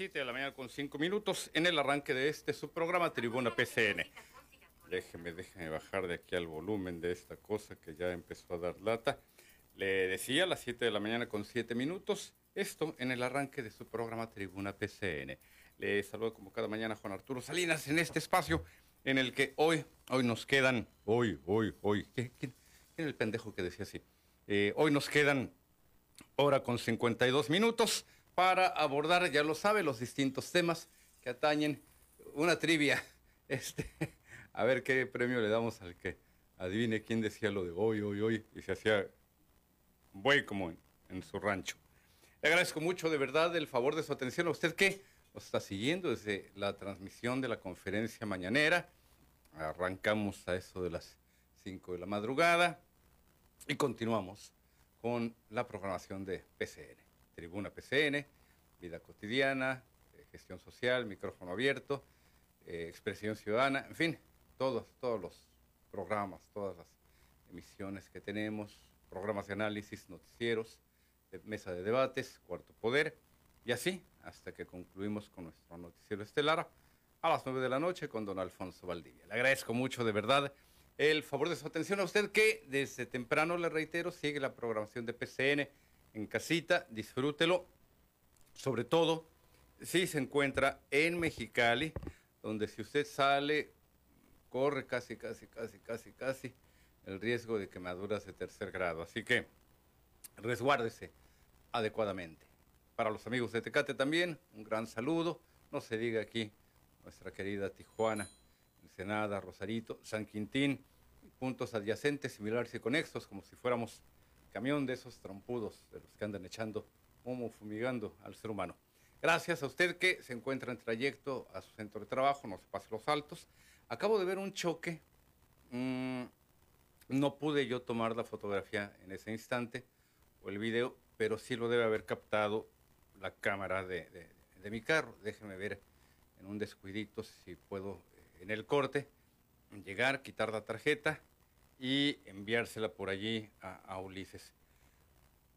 las 7 de la mañana con 5 minutos en el arranque de este su programa Tribuna PCN. Déjeme, déjeme bajar de aquí al volumen de esta cosa que ya empezó a dar lata. Le decía a las 7 de la mañana con 7 minutos, esto en el arranque de su programa Tribuna PCN. Le saludo como cada mañana Juan Arturo Salinas en este espacio en el que hoy, hoy nos quedan, hoy, hoy, hoy, ¿quién, quién era el pendejo que decía así? Eh, hoy nos quedan hora con 52 minutos para abordar, ya lo sabe, los distintos temas que atañen una trivia. Este, a ver qué premio le damos al que adivine quién decía lo de hoy, hoy, hoy, y se hacía buey como en, en su rancho. Le agradezco mucho de verdad el favor de su atención. ¿A usted qué? Nos está siguiendo desde la transmisión de la conferencia mañanera. Arrancamos a eso de las 5 de la madrugada y continuamos con la programación de PCN. Tribuna PCN, Vida Cotidiana, eh, Gestión Social, Micrófono Abierto, eh, Expresión Ciudadana, en fin, todos, todos los programas, todas las emisiones que tenemos, programas de análisis, noticieros, de mesa de debates, Cuarto Poder, y así hasta que concluimos con nuestro noticiero estelar a las 9 de la noche con don Alfonso Valdivia. Le agradezco mucho de verdad el favor de su atención a usted que desde temprano, le reitero, sigue la programación de PCN en casita, disfrútelo, sobre todo si se encuentra en Mexicali, donde si usted sale, corre casi, casi, casi, casi, casi el riesgo de quemaduras de tercer grado. Así que resguárdese adecuadamente. Para los amigos de Tecate también, un gran saludo. No se diga aquí nuestra querida Tijuana, Ensenada, Rosarito, San Quintín, puntos adyacentes, similares y conexos, como si fuéramos camión de esos trompudos, de los que andan echando humo, fumigando al ser humano. Gracias a usted que se encuentra en trayecto a su centro de trabajo, no se pase los altos. Acabo de ver un choque. mmm, no pude yo tomar la fotografía en ese instante o el video, pero sí lo debe haber captado la cámara de, de, de mi carro. Déjeme ver en un descuidito si puedo eh, en el corte llegar, quitar la tarjeta y enviársela por allí a, Ulises.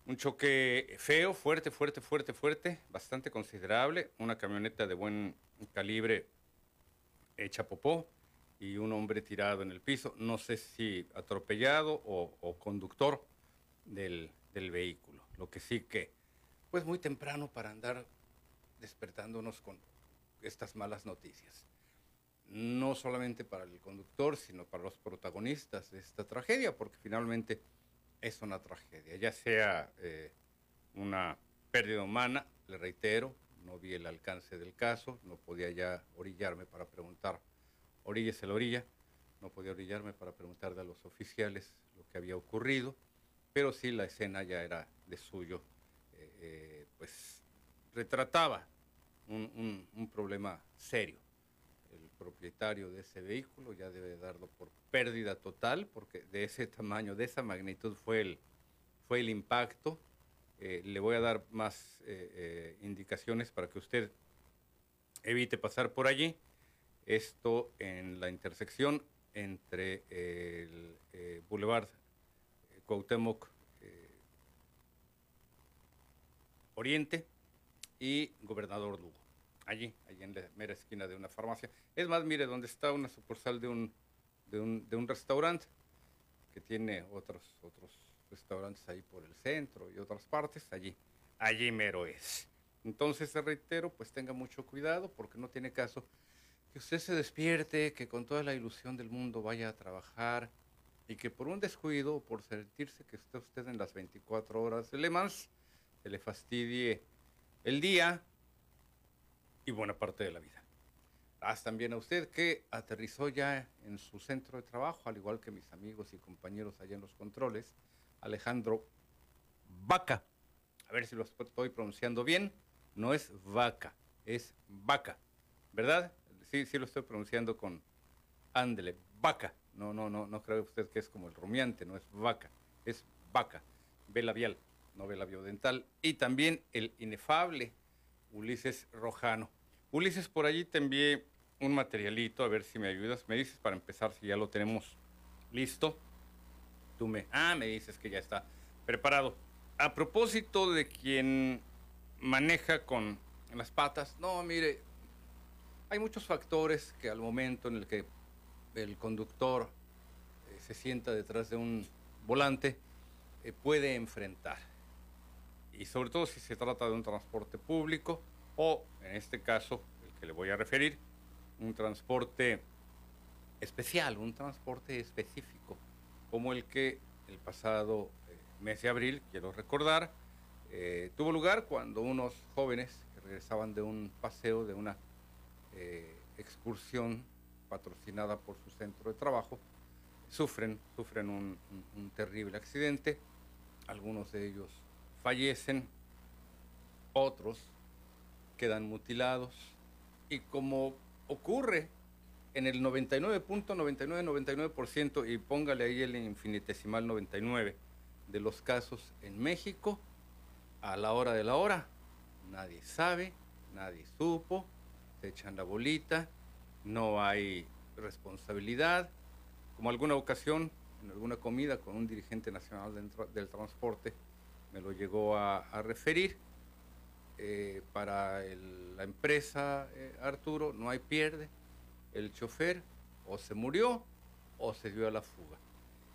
Un choque feo, fuerte, fuerte, fuerte, fuerte, bastante considerable. Una camioneta de buen calibre hecha popó y un hombre tirado en el piso. No sé si atropellado o, o conductor del, del vehículo. Lo que sí que, pues muy temprano para andar despertándonos con estas malas noticias. No solamente para el conductor, sino para los protagonistas de esta tragedia, porque finalmente es una tragedia, ya sea eh, una pérdida humana, le reitero, no vi el alcance del caso, no podía ya orillarme para preguntar, oríllese la orilla, no podía orillarme para preguntarle a los oficiales lo que había ocurrido, pero sí la escena ya era de suyo, eh, eh, pues retrataba un, problema serio. Propietario de ese vehículo ya debe darlo por pérdida total, porque de ese tamaño, de esa magnitud fue el, fue el impacto. Eh, le voy a dar más eh, eh, indicaciones para que usted evite pasar por allí. Esto en la intersección entre el Boulevard Cuauhtémoc Oriente y Gobernador Lugo. Allí, allí en la mera esquina de una farmacia. Es más, mire, donde está una sucursal de un, de un, de un restaurante que tiene otros, otros restaurantes ahí por el centro y otras partes, allí, allí mero es. Entonces, reitero, pues tenga mucho cuidado porque no tiene caso que usted se despierte, que con toda la ilusión del mundo vaya a trabajar y que por un descuido o por sentirse que esté usted en las 24 horas de Le Mans, se le fastidie el día y buena parte de la vida. Haz también a usted que aterrizó ya en su centro de trabajo, al igual que mis amigos y compañeros allá en los controles, Alejandro Vaca. A ver si lo estoy pronunciando bien. No es vaca, es vaca. ¿Verdad? Sí, sí lo estoy pronunciando con ándele, vaca. No, no, no, no cree usted que es como el rumiante, no es vaca, es vaca. Ve labial novela biodental, y también el inefable Ulises Rojano. Ulises, por allí te envié un materialito, a ver si me ayudas. Me dices para empezar si ya lo tenemos listo. Tú me... Ah, me dices que ya está preparado. A propósito de quien maneja con las patas. No, mire, hay muchos factores que al momento en el que el conductor eh, se sienta detrás de un volante eh, puede enfrentar. Y sobre todo si se trata de un transporte público o, en este caso, el que le voy a referir, un transporte especial, un transporte específico, como el que el pasado eh, mes de abril, quiero recordar, eh, tuvo lugar cuando unos jóvenes que regresaban de un paseo, de una eh, excursión patrocinada por su centro de trabajo, sufren, sufren un, un terrible accidente, algunos de ellos fallecen, otros quedan mutilados y como ocurre en el 99.9999% y póngale ahí el infinitesimal 99 de los casos en México, a la hora de la hora, nadie sabe, nadie supo, se echan la bolita, no hay responsabilidad. Como alguna ocasión, en alguna comida con un dirigente nacional del, del transporte, me lo llegó a, referir. Eh, para la empresa eh, Arturo no hay pierde, el chofer o se murió o se dio a la fuga.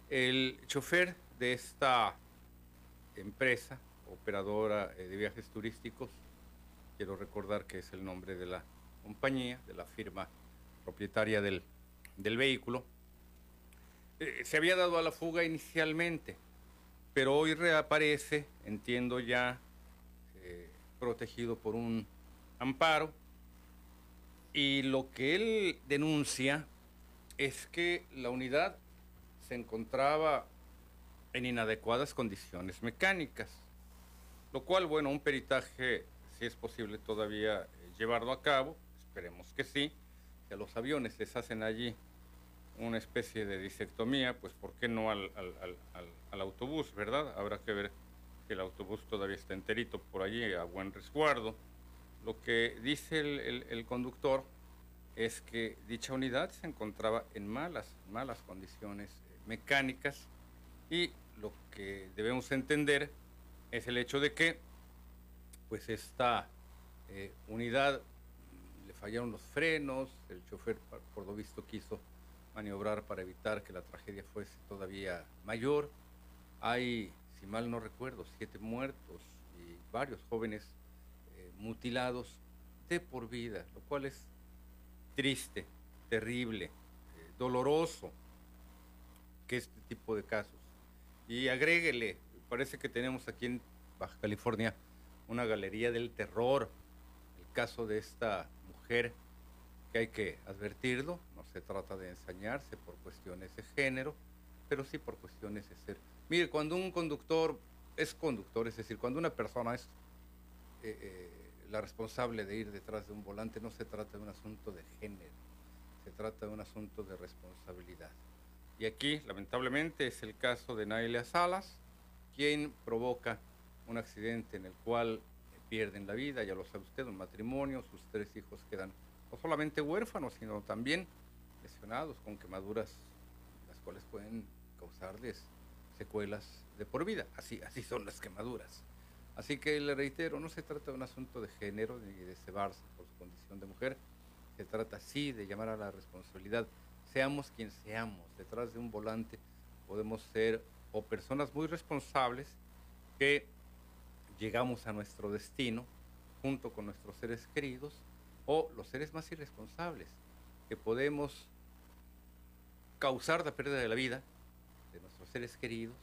El chofer de esta empresa, operadora eh, de viajes turísticos, quiero recordar que es el nombre de la compañía, de la firma propietaria del, del vehículo, eh, se había dado a la fuga inicialmente, pero hoy reaparece, entiendo ya, eh, protegido por un amparo, y lo que él denuncia es que la unidad se encontraba en inadecuadas condiciones mecánicas, lo cual, bueno, un peritaje, si es posible todavía eh, llevarlo a cabo, esperemos que sí, que los aviones les hacen allí una especie de disectomía, pues ¿por qué no al, al, al, al, autobús, verdad? Habrá que ver que el autobús todavía está enterito por allí, a buen resguardo. Lo que dice el, el, el conductor es que dicha unidad se encontraba en malas, malas condiciones eh, mecánicas y lo que debemos entender es el hecho de que pues esta eh, unidad le fallaron los frenos, el chofer por lo visto quiso maniobrar para evitar que la tragedia fuese todavía mayor. Hay, si mal no recuerdo, siete muertos y varios jóvenes eh, mutilados de por vida, lo cual es triste, terrible, eh, doloroso que este tipo de casos. Y agréguele, parece que tenemos aquí en Baja California una galería del terror, el caso de esta mujer que hay que advertirlo, no se trata de ensañarse por cuestiones de género, pero sí por cuestiones de ser. Mire, cuando un conductor es conductor, es decir, cuando una persona es eh, eh, la responsable de ir detrás de un volante no se trata de un asunto de género, se trata de un asunto de responsabilidad. Y aquí, lamentablemente, es el caso de Naila Salas, quien provoca un accidente en el cual pierden la vida, ya lo sabe usted, un matrimonio, sus tres hijos quedan no solamente huérfanos, sino también lesionados con quemaduras, las cuales pueden causarles secuelas de por vida. Así, así son las quemaduras. Así que le reitero, no se trata de un asunto de género ni de cebarse por su condición de mujer, se trata sí de llamar a la responsabilidad. Seamos quien seamos, detrás de un volante podemos ser o personas muy responsables que llegamos a nuestro destino junto con nuestros seres queridos o los seres más irresponsables que podemos causar la pérdida de la vida de nuestros seres queridos,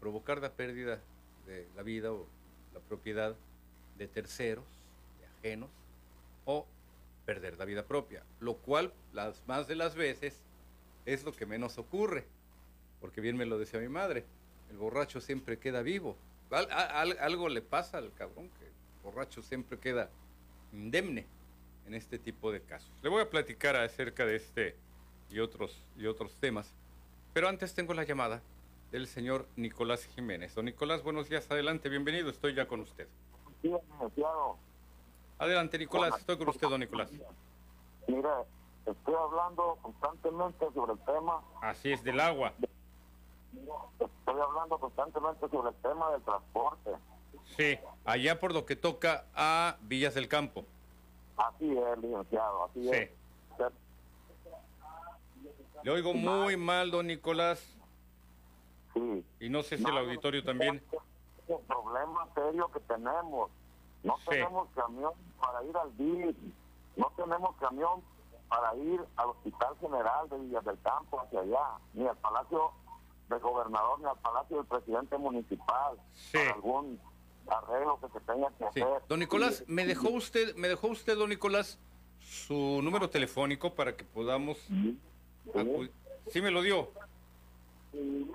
provocar la pérdida de la vida o la propiedad de terceros, de ajenos, o perder la vida propia, lo cual las más de las veces es lo que menos ocurre, porque bien me lo decía mi madre, el borracho siempre queda vivo, al, al, algo le pasa al cabrón, que el borracho siempre queda indemne en este tipo de casos. Le voy a platicar acerca de este y otros, y otros temas, pero antes tengo la llamada del señor Nicolás Jiménez. Don Nicolás, buenos días, adelante, bienvenido, estoy ya con usted. Sí. Adelante, Nicolás, estoy con usted, don Nicolás. Mire, estoy hablando constantemente sobre el tema. Así es, del agua. Estoy hablando constantemente sobre el tema del transporte. Sí, allá por lo que toca a Villas del Campo. Así es, licenciado, así Sí. es. Le oigo muy mal, don Nicolás, Sí. y no sé si el No, auditorio también. Problema serio que tenemos. No Sí. tenemos camión para ir al DIF. No tenemos camión para ir al Hospital General de Villas del Campo hacia allá. Ni al Palacio del Gobernador, ni al Palacio del Presidente Municipal. Sí. Para algún arreglo que se tenga que Sí. hacer. Don Nicolás, ¿me dejó usted, me dejó usted, don Nicolás, su número telefónico para que podamos acu- Sí me lo dio, Sí,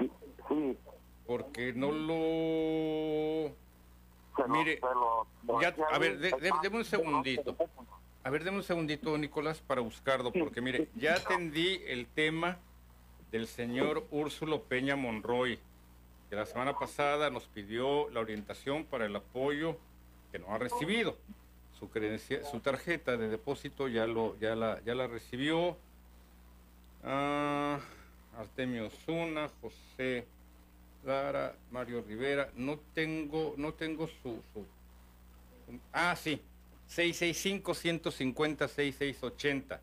sí. porque no lo... Mire, ya- a ver, de- de- deme un segundito. A ver, deme un segundito, don Nicolás, para buscarlo, porque mire, ya atendí el tema del señor Úrsulo Peña Monroy, que la semana pasada nos pidió la orientación para el apoyo que no ha recibido. Su, credencia- su tarjeta de depósito ya, lo, ya, la, ya la recibió. Ah, Artemio Zuna, José Lara, Mario Rivera. No tengo, no tengo su, su, Ah, sí. 665-150-6680.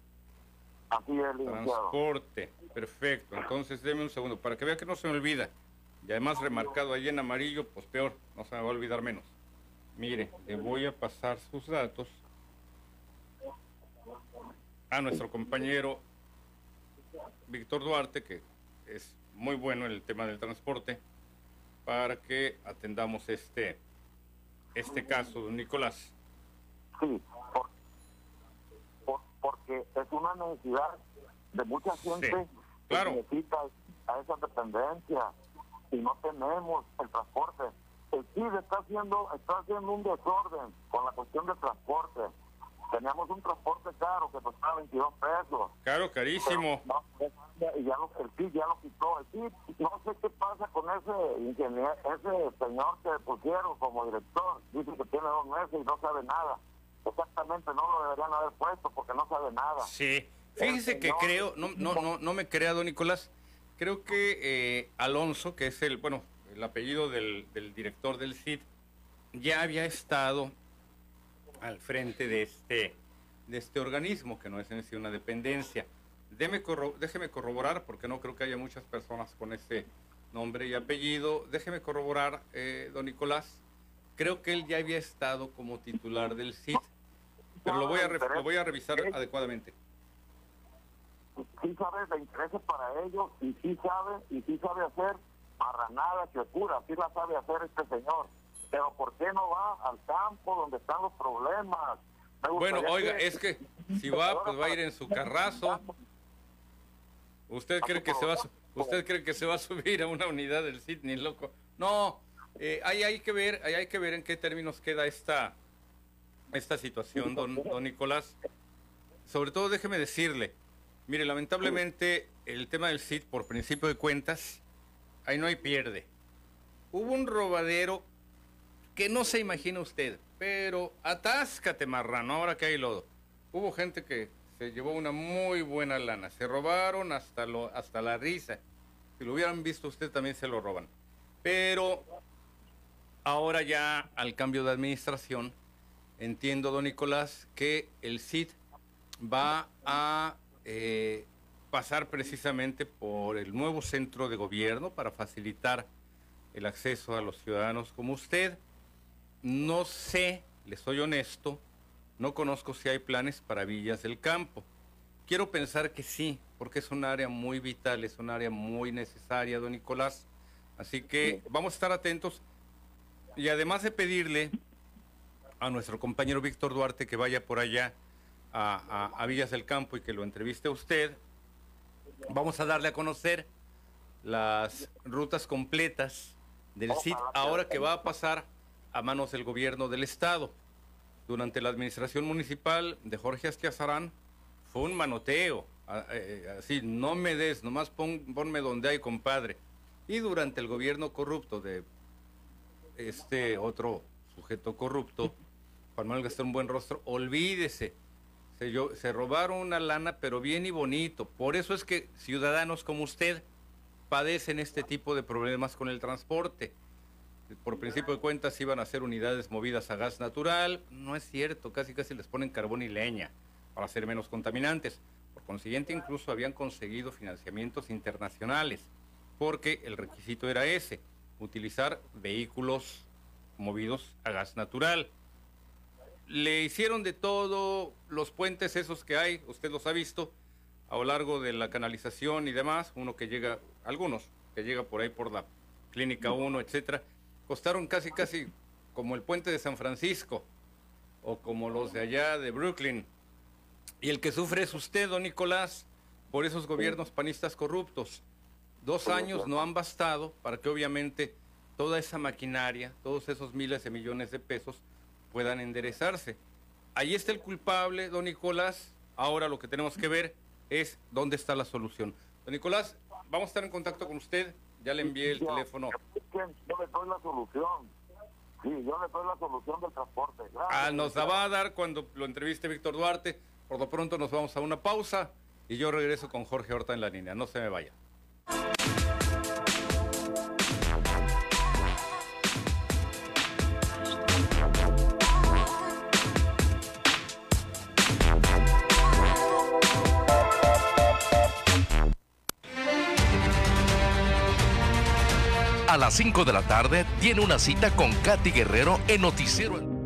Así es, licenciado. Transporte. Perfecto. Entonces, deme un segundo. Para que vea que no se me olvida. Y además remarcado ahí en amarillo, pues peor. No se me va a olvidar menos. Mire, le voy a pasar sus datos a nuestro compañero Víctor Duarte, que es muy bueno en el tema del transporte, para que atendamos este, este caso, don Nicolás. Sí, por- por- porque es una necesidad de mucha gente claro. que necesita a esa dependencia y no tenemos el transporte. El CID está haciendo, está haciendo un desorden con la cuestión del transporte. Teníamos un transporte caro que costaba 22 pesos. Claro, carísimo. No, y ya lo, el CID ya lo quitó. El CID, no sé qué pasa con ese ingeniero, ese señor que pusieron como director. Dice que tiene dos meses y no sabe nada. Exactamente, no lo deberían haber puesto porque no sabe nada. Sí, fíjese que creo, no, no, no, no me crea, don Nicolás, creo que eh, Alonso, que es el, bueno, el apellido del, del director del CID, ya había estado al frente de este, de este organismo, que no es en sí una dependencia. Deme corro- déjeme corroborar, porque no creo que haya muchas personas con ese nombre y apellido. Déjeme corroborar, eh, don Nicolás. Creo que él ya había estado como titular del CID, pero lo voy a, lo voy a revisar adecuadamente. Sí sabe de intereses para ellos y sí sabe, y sí sabe hacer marranada que ocurra, sí la sabe hacer este señor. Pero ¿por qué no va al campo donde están los problemas? Bueno, oiga, es que si va, pues va a ir en su carrazo. ¿Usted cree que se va a, usted cree que se va a subir a una unidad del Sydney, loco? No, eh, ahí hay que ver, ahí hay que ver en qué términos queda esta esta situación, don, don Nicolás. Sobre todo, déjeme decirle, mire, lamentablemente el tema del CID, por principio de cuentas, ahí no hay pierde. Hubo un robadero que no se imagina usted, pero atáscate, marrano, ahora que hay lodo. Hubo gente que se llevó una muy buena lana, se robaron hasta, lo, hasta la risa. Si lo hubieran visto usted también se lo roban. Pero ahora ya al cambio de administración, entiendo, don Nicolás, que el CID va a eh, pasar precisamente por el nuevo centro de gobierno para facilitar el acceso a los ciudadanos como usted. No sé, le soy honesto, no conozco si hay planes para Villas del Campo. Quiero pensar que sí, porque es un área muy vital, es un área muy necesaria, don Nicolás. Así que vamos a estar atentos. Y además de pedirle a nuestro compañero Víctor Duarte que vaya por allá a, a- a Villas del Campo y que lo entreviste a usted, vamos a darle a conocer las rutas completas del CID ahora que va a pasar a manos del gobierno del estado. Durante la administración municipal de Jorge Astiazarán fue un manoteo, a- eh, así, no me des, nomás pon- ponme donde hay, compadre. Y durante el gobierno corrupto de este otro sujeto corrupto, Juan Manuel Gastón Buen Rostro, olvídese, se, yo- se robaron una lana, pero bien y bonito. Por eso es que ciudadanos como usted padecen este tipo de problemas con el transporte. por principio de cuentas iban a ser unidades movidas a gas natural. No es cierto, casi casi les ponen carbón y leña para ser menos contaminantes. Por consiguiente, incluso habían conseguido financiamientos internacionales, porque el requisito era ese, utilizar vehículos movidos a gas natural. Le hicieron de todo, los puentes esos que hay, usted los ha visto, a lo largo de la canalización y demás, uno que llega, algunos que llega por ahí por la Clínica 1, etcétera, costaron casi casi como el puente de San Francisco o como los de allá de Brooklyn. Y el que sufre es usted, don Nicolás, por esos gobiernos panistas corruptos. Dos años no han bastado para que obviamente toda esa maquinaria, todos esos miles de millones de pesos puedan enderezarse. Ahí está el culpable, don Nicolás. Ahora lo que tenemos que ver es dónde está la solución. Don Nicolás, vamos a estar en contacto con usted. Ya le envié el teléfono. Yo le doy la solución. Sí, yo le doy la solución del transporte. ah, nos la va a dar cuando lo entreviste Víctor Duarte. Por lo pronto nos vamos a una pausa y yo regreso con Jorge Horta en la línea. No se me vaya. A las 5 de la tarde tiene una cita con Katy Guerrero en Noticiero.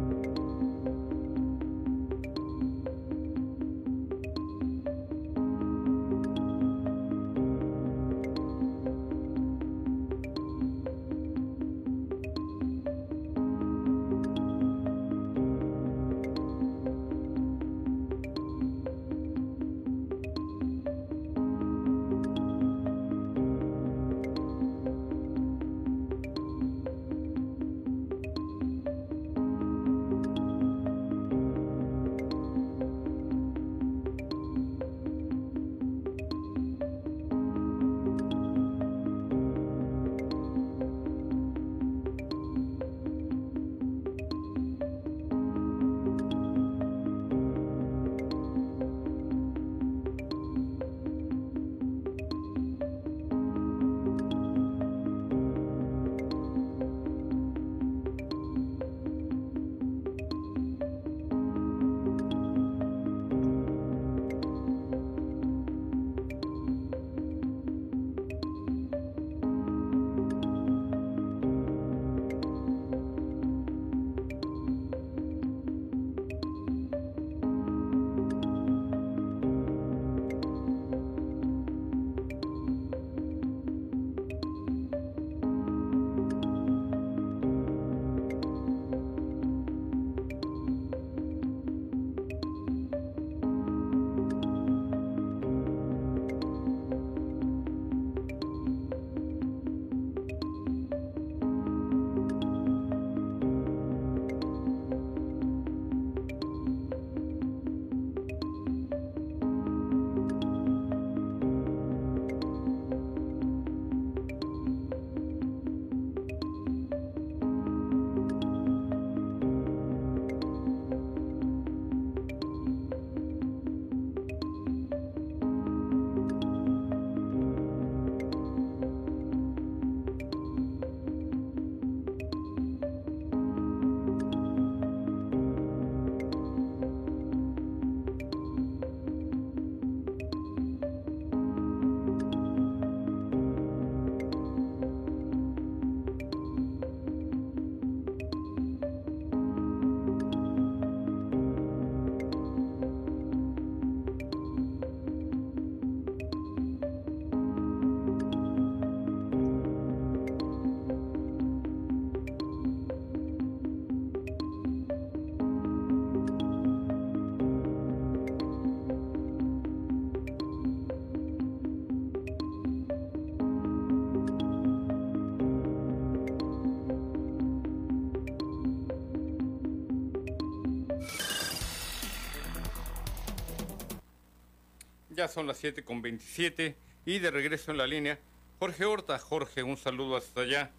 Son las 7 con 27 y de regreso en la línea, Jorge Horta. Jorge, un saludo hasta allá,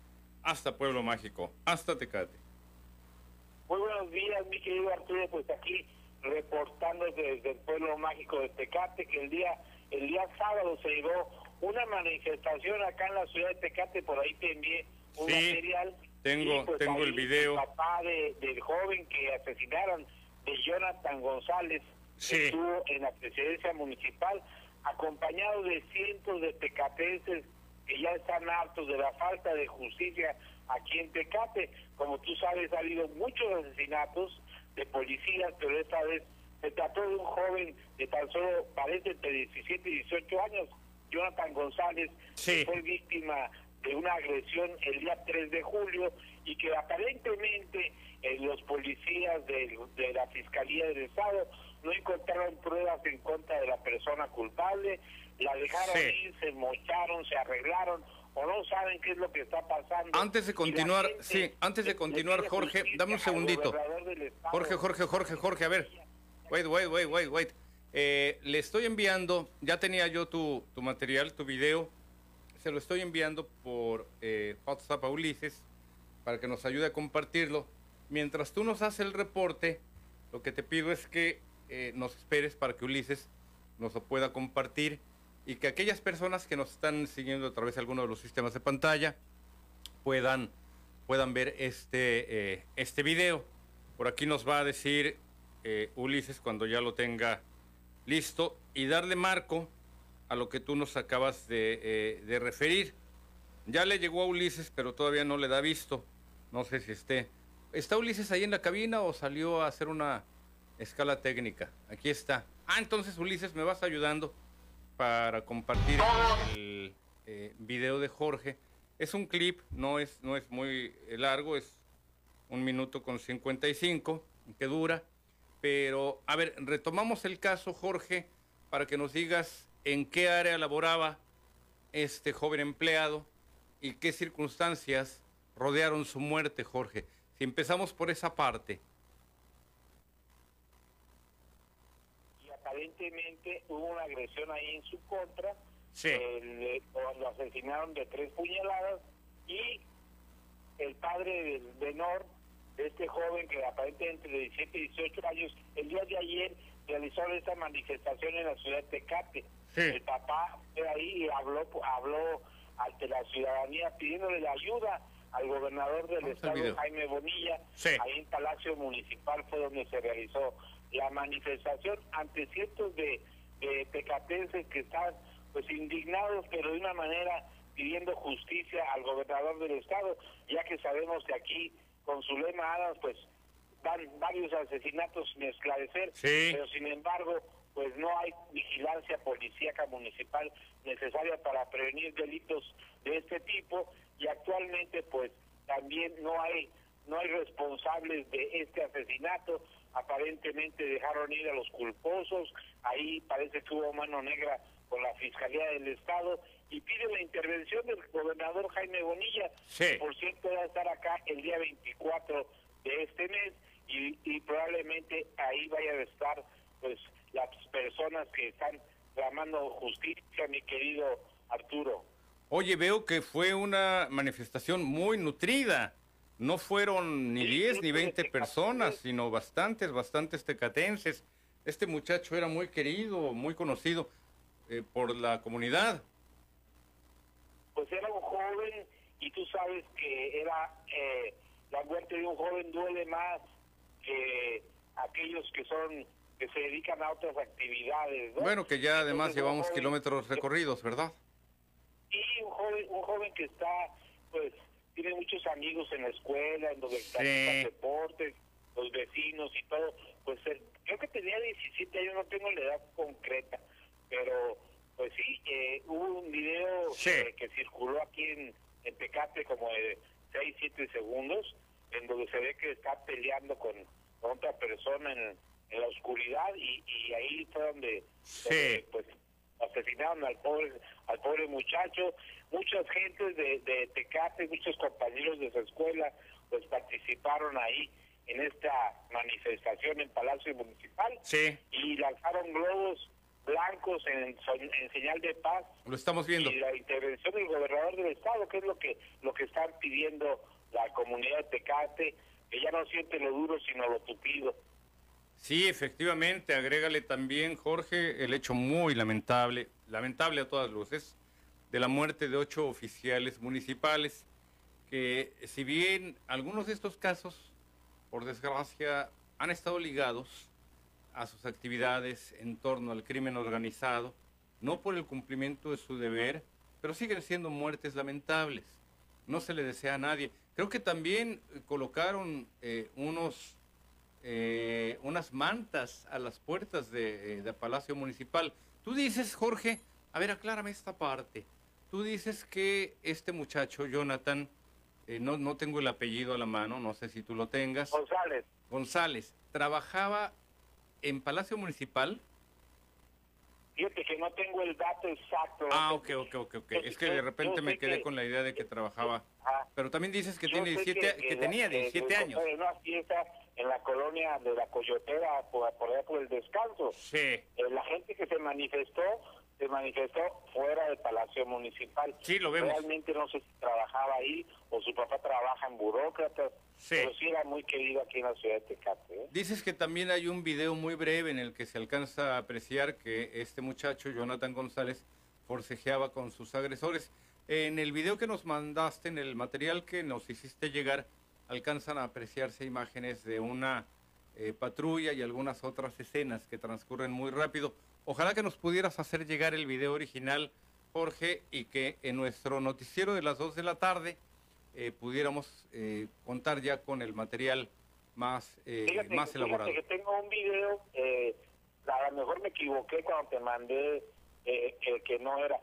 hasta Pueblo Mágico, hasta Tecate. Muy buenos días, mi querido Arturo, pues aquí reportando desde el Pueblo Mágico de Tecate, que el día, el día sábado se llevó una manifestación acá en la ciudad de Tecate, por ahí te envié un material Tengo, pues, tengo el video. El papá de, del joven que asesinaron, de Jonathan González, Sí. estuvo en la presidencia municipal, acompañado de cientos de tecatenses que ya están hartos de la falta de justicia aquí en Tecate. Como tú sabes, ha habido muchos asesinatos de policías, pero esta vez se trató de un joven de tan solo, parece, entre 17 y 18 años, Jonathan González, Sí. que fue víctima de una agresión el día 3 de julio y que aparentemente eh, los policías de, de la Fiscalía del Estado no encontraron pruebas en contra de la persona culpable, la dejaron Sí. ir, se mocharon, se arreglaron o no saben qué es lo que está pasando. Antes de continuar, gente sí, antes de continuar, Jorge, dame un segundito. Jorge, Jorge, Jorge, Jorge, a ver. Wait, wait, wait, wait, wait. Eh, le estoy enviando, ya tenía yo tu, tu material, tu video, se lo estoy enviando por eh, WhatsApp a Ulises para que nos ayude a compartirlo. Mientras tú nos haces el reporte, lo que te pido es que eh, nos esperes para que Ulises nos lo pueda compartir y que aquellas personas que nos están siguiendo a través de alguno de los sistemas de pantalla puedan, puedan ver este, eh, este video. Por aquí nos va a decir eh, Ulises cuando ya lo tenga listo y darle marco a lo que tú nos acabas de, de referir. Ya le llegó a Ulises, pero todavía no le da visto. No sé si esté. ¿Está Ulises ahí en la cabina o salió a hacer una escala técnica? Aquí está. Ah, entonces Ulises, me vas ayudando para compartir el eh, video de Jorge. Es un clip, no es, no es muy largo, es un minuto con 55 que dura. Pero, a ver, retomamos el caso, Jorge, para que nos digas en qué área laboraba este joven empleado y qué circunstancias rodearon su muerte, Jorge. Si empezamos por esa parte. y aparentemente hubo una agresión ahí en su contra. Sí. Eh, lo asesinaron de tres puñaladas y el padre del menor de este joven que aparentemente de 17 y 18 años, el día de ayer realizó esta manifestación en la ciudad de Tecate. Sí. El papá fue ahí y habló, habló ante la ciudadanía pidiéndole la ayuda al gobernador del estado. Jaime Bonilla, Sí. ahí en Palacio Municipal fue donde se realizó la manifestación ante cientos de, de tecatenses que están pues indignados, pero de una manera pidiendo justicia al gobernador del estado, ya que sabemos que aquí con su lema Adams pues van varios asesinatos sin esclarecer, Sí. pero sin embargo pues no hay vigilancia policíaca municipal necesaria para prevenir delitos de este tipo y actualmente pues también no hay no hay responsables de este asesinato aparentemente dejaron ir a los culposos ahí parece que hubo mano negra con la fiscalía del estado y pide la intervención del gobernador Jaime Bonilla Sí. que por cierto va a estar acá el día 24 de este mes y, y probablemente ahí vayan a estar pues las personas que están clamando justicia mi querido Arturo Oye, veo que fue una manifestación muy nutrida. No fueron ni Sí, 10 sí, ni sí, 20 sí, personas, sino bastantes, bastantes tecatenses. Este muchacho era muy querido, muy conocido eh, por la comunidad. pues era un joven y tú sabes que era eh, la muerte de un joven duele más que aquellos que son que se dedican a otras actividades ¿no? Bueno, que ya además Entonces, llevamos joven kilómetros recorridos, ¿verdad? y un joven un joven que está pues tiene muchos amigos en la escuela en donde Sí. deportes los vecinos y todo pues él- creo que tenía 17 años no tengo la edad concreta pero pues sí eh, hubo un video Sí. eh, que circuló aquí en, en Tecate como de 6 7 segundos en donde se ve que está peleando con, con otra persona en, en la oscuridad y, y ahí fue donde, Sí. donde, pues asesinaron al pobre al pobre muchacho. Muchas gentes de, de Tecate muchos compañeros de su escuela pues participaron ahí en esta manifestación en Palacio Municipal Sí, y lanzaron globos blancos en, en señal de paz lo estamos viendo. y la intervención del gobernador del estado que es lo que lo que están pidiendo la comunidad de Tecate que ya no siente lo duro sino lo tupido Sí, efectivamente, agrégale también, Jorge, el hecho muy lamentable, lamentable a todas luces, de la muerte de ocho oficiales municipales que si bien algunos de estos casos, por desgracia, han estado ligados a sus actividades en torno al crimen organizado, no por el cumplimiento de su deber, pero siguen siendo muertes lamentables. No se le desea a nadie. Creo que también colocaron eh, unos, eh, unas mantas a las puertas de, de Palacio Municipal. Tú dices, Jorge, a ver, aclárame esta parte. Tú dices que este muchacho, Jonathan, eh, no, no tengo el apellido a la mano, no sé si tú lo tengas. González. González, trabajaba en Palacio Municipal. Fíjate que no tengo el dato exacto. Ah, ok, ok, ok, ok. Es que de repente me quedé con la idea de que trabajaba. Pero también dices que tiene 17, que, tenía 17 años. En una fiesta en la colonia de la Coyotera, por, por allá por el descanso. Sí. Eh, la gente que se manifestó se manifestó fuera del Palacio Municipal. Sí, lo vemos. Realmente no sé si trabajaba ahí o su papá trabaja en burócratas, Sí. pero sí era muy querido aquí en la ciudad de Tecate. ¿eh? Dices que también hay un video muy breve en el que se alcanza a apreciar que este muchacho, Jonathan González, forcejeaba con sus agresores. En el video que nos mandaste, en el material que nos hiciste llegar, alcanzan a apreciarse imágenes de una eh, patrulla y algunas otras escenas que transcurren muy rápido. Ojalá que nos pudieras hacer llegar el video original, Jorge, y que en nuestro noticiero de las 2 de la tarde eh, pudiéramos eh, contar ya con el material más, eh, Fíjate, más elaborado. fíjate que tengo un video, eh, a lo mejor me equivoqué cuando te mandé eh, que no era.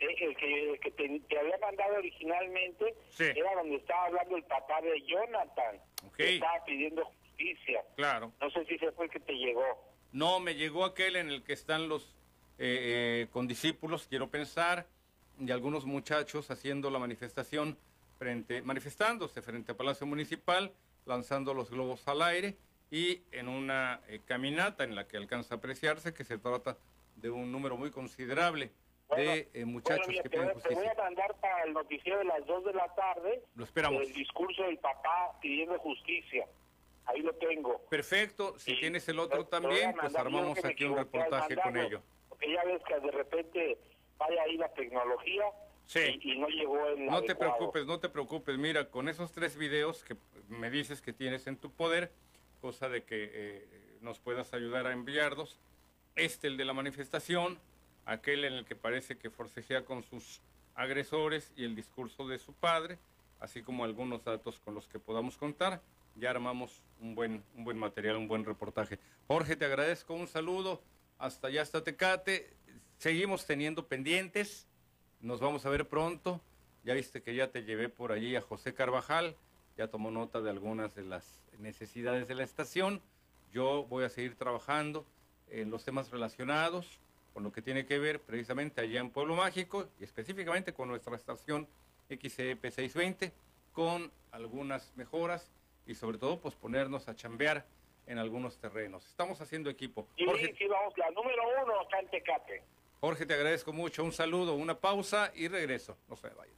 Eh, el que, que te, te había mandado originalmente Sí. era donde estaba hablando el papá de Jonathan. Ok. que Estaba pidiendo justicia. Claro. No sé si ese fue el que te llegó. No, me llegó aquel en el que están los eh, eh, condiscípulos, quiero pensar, y algunos muchachos haciendo la manifestación frente, manifestándose frente a Palacio Municipal, lanzando los globos al aire y en una eh, caminata en la que alcanza a apreciarse que se trata de un número muy considerable Bueno, de eh, muchachos bueno, mira, que te, piden voy, te voy justicia. a mandar para el noticiero de las 2 de la tarde Lo esperamos. el discurso del papá pidiendo justicia. Ahí lo tengo. Perfecto, si Sí, tienes el otro también, pues mandar, yo armamos aquí un reportaje con ello. Porque ya ves que de repente vaya ahí la tecnología Sí. y, y no llegó el No te adecuado. preocupes, no te preocupes. Mira, con esos tres videos que me dices que tienes en tu poder, cosa de que eh, nos puedas ayudar a enviarlos, este, el de la manifestación, aquel en el que parece que forcejea con sus agresores y el discurso de su padre, así como algunos datos con los que podamos contar, ya armamos un buen, un buen material, un buen reportaje. Jorge, te agradezco, un saludo, hasta allá, hasta Tecate. Seguimos teniendo pendientes. Nos vamos a ver pronto. Ya viste que ya te llevé por allí a José Carvajal. Ya tomó nota de algunas de las necesidades de la estación. Yo voy a seguir trabajando en los temas relacionados con lo que tiene que ver precisamente allá en Pueblo Mágico y específicamente con nuestra estación XCP 620 con algunas mejoras y sobre todo pues ponernos a chambear en algunos terrenos. Estamos haciendo equipo. Y Jorge, vamos, la número uno acá en Tecate. Jorge, te agradezco mucho. Un saludo, una pausa y regreso. No se vayan.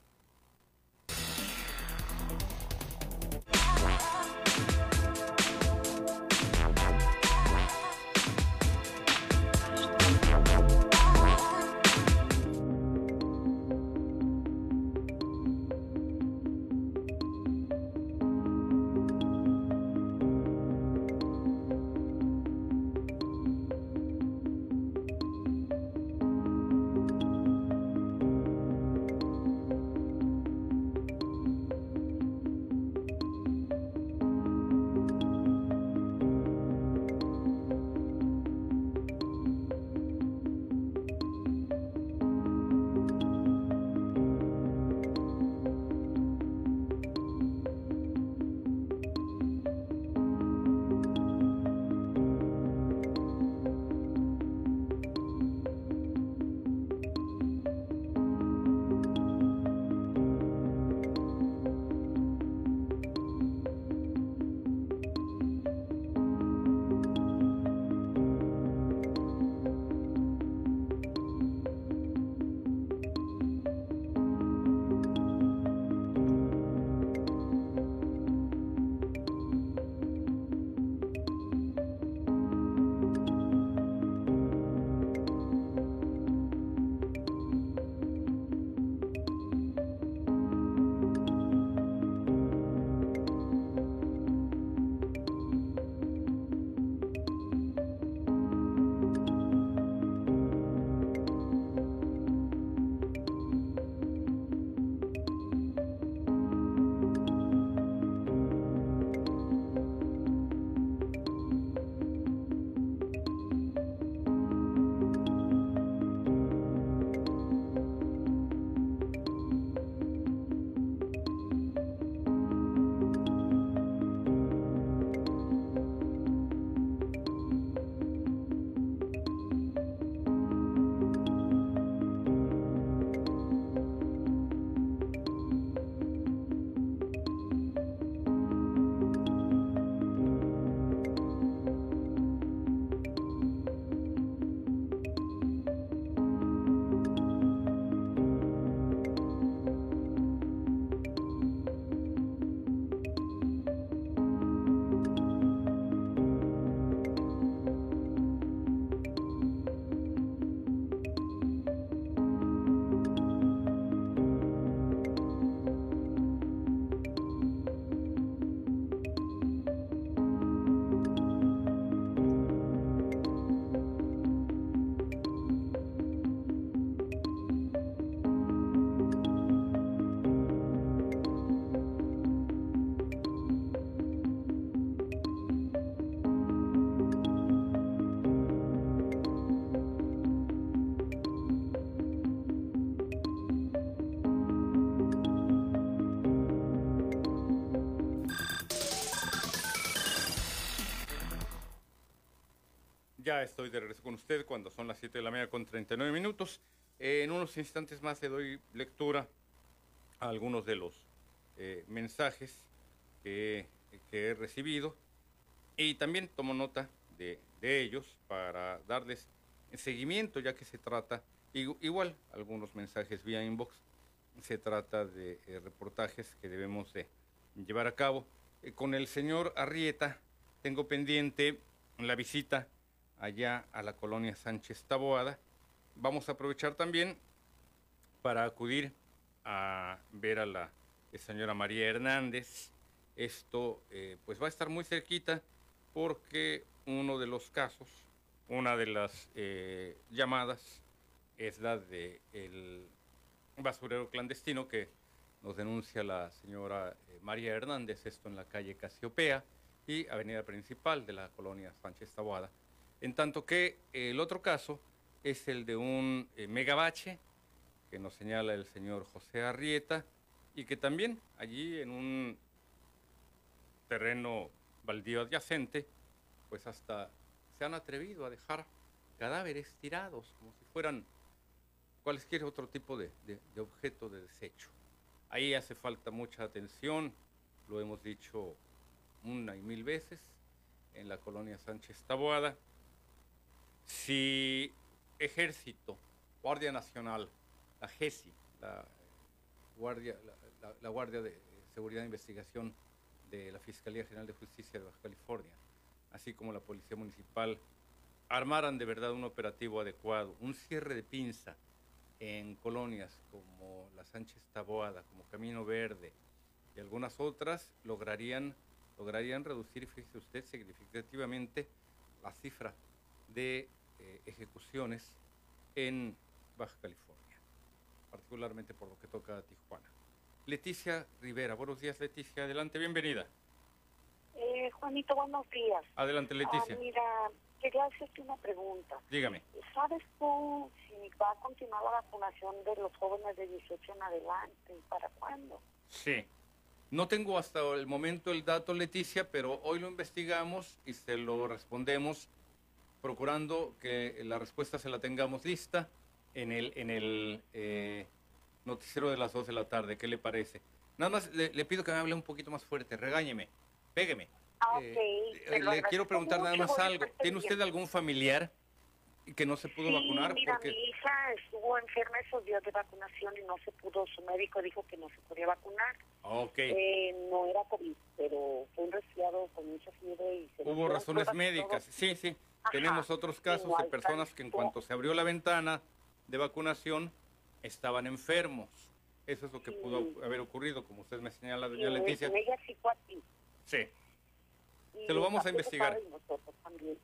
Usted cuando son las 7 de la mañana con 39 minutos. en unos instantes más le doy lectura a algunos de los eh, mensajes que, que, he recibido y también tomo nota de, de, ellos para darles seguimiento ya que se trata, igual algunos mensajes vía inbox, se trata de eh, reportajes que debemos de llevar a cabo. Eh, con el señor Arrieta tengo pendiente la visita allá a la colonia Sánchez Taboada. Vamos a aprovechar también para acudir a ver a la señora María Hernández. Esto eh, pues va a estar muy cerquita porque uno de los casos, una de las eh, llamadas es la de el basurero clandestino que nos denuncia la señora eh, María Hernández, esto en la calle Casiopea y avenida principal de la colonia Sánchez Taboada. En tanto que el otro caso es el de un eh, megabache que nos señala el señor José Arrieta y que también allí en un terreno baldío adyacente, pues hasta se han atrevido a dejar cadáveres tirados como si fueran cualquier otro tipo de, de objeto de desecho. Ahí hace falta mucha atención, lo hemos dicho una y mil veces, en la colonia Sánchez Taboada, si Ejército, Guardia Nacional, la GESI, la Guardia, la, Guardia de Seguridad e Investigación de la Fiscalía General de Justicia de Baja California, así como la Policía Municipal, armaran de verdad un operativo adecuado, un cierre de pinza en colonias como la Sánchez Taboada, como Camino Verde y algunas otras, lograrían, lograrían reducir, fíjese usted, significativamente la cifra de eh, ejecuciones en Baja California, particularmente por lo que toca a Tijuana. Leticia Rivera, buenos días Leticia, adelante, bienvenida. Eh, Juanito, buenos días. Adelante Leticia. Ah, mira, quería hacerte una pregunta. Dígame. ¿Sabes tú si va a continuar la vacunación de los jóvenes de 18 en adelante y para cuándo? Sí. No tengo hasta el momento el dato, Leticia, pero hoy lo investigamos y se lo respondemos procurando que la respuesta se la tengamos lista en el, en el eh, noticiero de las 2 de la tarde. ¿Qué le parece? Nada más le, pido que me hable un poquito más fuerte, regáñeme, pégueme. Ah, eh, le quiero preguntar nada más algo. ¿Tiene usted algún familiar que no se pudo vacunar? Mira, porque... mi hija estuvo enferma esos días de vacunación y no se pudo, su médico dijo que no se podía vacunar. Ok. Eh, no era COVID, pero fue un resfriado con mucha fiebre y se Hubo razones médicas, sí, sí. Tenemos otros casos de personas que en cuanto se abrió la ventana de vacunación estaban enfermos. Eso es lo que pudo haber ocurrido, como usted me señala, doña Leticia. Ella sí fue ti. Sí. Se lo vamos a investigar.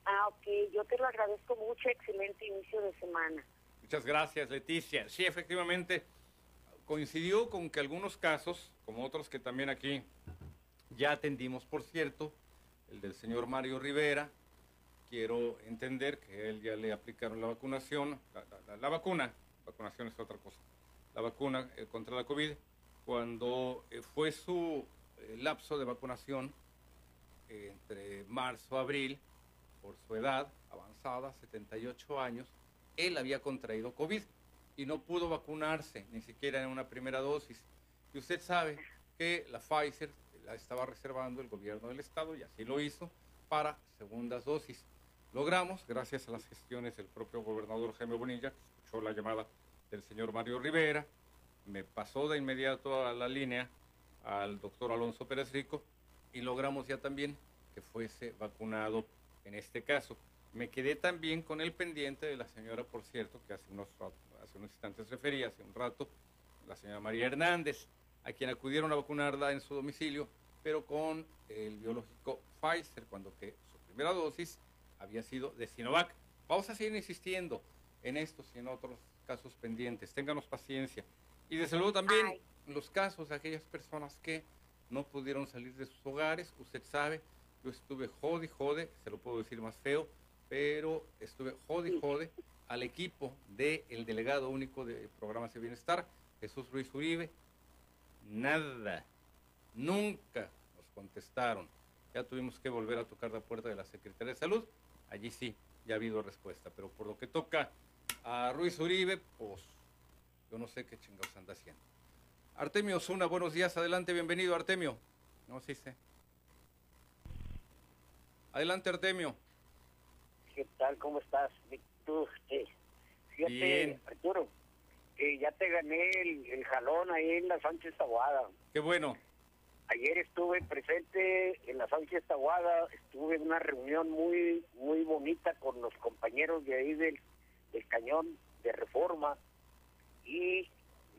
Ah, ok. Yo te lo agradezco mucho. Excelente inicio de semana. Muchas gracias, Leticia. Sí, efectivamente, coincidió con que algunos casos, como otros que también aquí ya atendimos, por cierto, el del señor Mario Rivera, quiero entender que él ya le aplicaron la vacunación, la, vacuna, vacunación es otra cosa, la vacuna eh, contra la COVID, cuando eh, fue su eh, lapso de vacunación entre marzo, abril, por su edad avanzada, 78 años, él había contraído COVID y no pudo vacunarse, ni siquiera en una primera dosis. Y usted sabe que la Pfizer la estaba reservando el gobierno del estado y así lo hizo para segundas dosis. Logramos, gracias a las gestiones del propio gobernador Jaime Bonilla, que escuchó la llamada del señor Mario Rivera, me pasó de inmediato a la línea al doctor Alonso Pérez Rico y logramos ya también que fuese vacunado en este caso. Me quedé también con el pendiente de la señora, por cierto, que hace unos, hace unos instantes refería, hace un rato, la señora María Hernández, a quien acudieron a vacunarla en su domicilio, pero con el biológico Pfizer, cuando que su primera dosis había sido de Sinovac. Vamos a seguir insistiendo en estos y en otros casos pendientes. Ténganos paciencia. Y desde luego también los casos de aquellas personas que no pudieron salir de sus hogares. Usted sabe, yo estuve jode, jode, se lo puedo decir más feo, pero estuve jode, jode al equipo del delegado único de programas de bienestar, Jesús Ruiz Uribe. Nada, nunca nos contestaron. Ya tuvimos que volver a tocar la puerta de la Secretaría de Salud allí sí ya ha habido respuesta. Pero por lo que toca a Ruiz Uribe, pues yo no sé qué chingados anda haciendo. Artemio Zuna, buenos días, adelante, bienvenido Artemio. No, sí sé. Adelante Artemio. ¿Qué tal? ¿Cómo estás? Tú, eh, fíjate, Bien. Arturo, que ya te gané el, el jalón ahí en la Sánchez Taguada. Qué bueno. Ayer estuve presente en la Sánchez Taguada, estuve en una reunión muy muy bonita con los compañeros de ahí del, del cañón de reforma y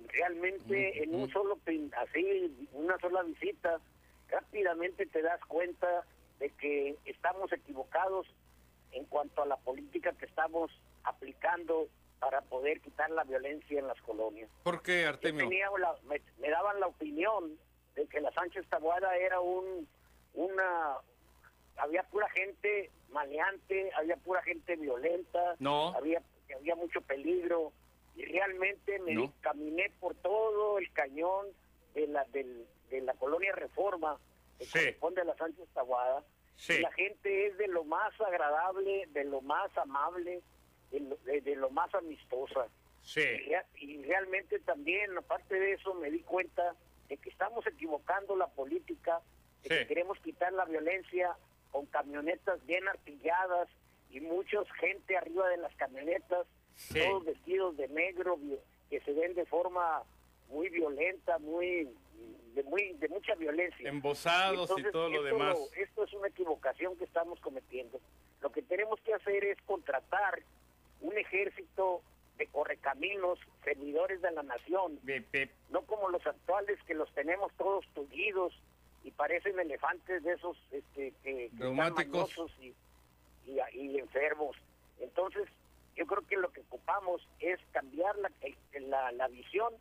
realmente en un solo pin- así una sola visita rápidamente te das cuenta de que estamos equivocados en cuanto a la política que estamos aplicando para poder quitar la violencia en las colonias. ¿Por qué Artemio? tenía la- me, me daban la opinión de que la Sánchez Taboada era un una había pura gente maleante, había pura gente violenta, No. había había mucho peligro y realmente me No. caminé por todo el cañón de la del- de la colonia Reforma que Sí. corresponde a la Sánchez Sí. y la gente es de lo más agradable, de lo más amable, de lo, de- de lo más amistosa. Y, Sí. rea- y realmente también, aparte de eso, me di cuenta de que estamos equivocando la política, de que queremos quitar la violencia con camionetas bien artilladas y mucha gente arriba de las camionetas, Sí. todos vestidos de negro, que se ven de forma muy violenta, muy de, muy, de mucha violencia. Embosados y Entonces, todo lo demás. esto es una equivocación que estamos cometiendo. Lo que tenemos que hacer es contratar un ejército de correcaminos, servidores de la nación, no como los actuales que los tenemos todos tullidos y parecen elefantes de esos este, que, que están y, y, y enfermos. Entonces, yo creo que lo que ocupamos es cambiar la, la, la visión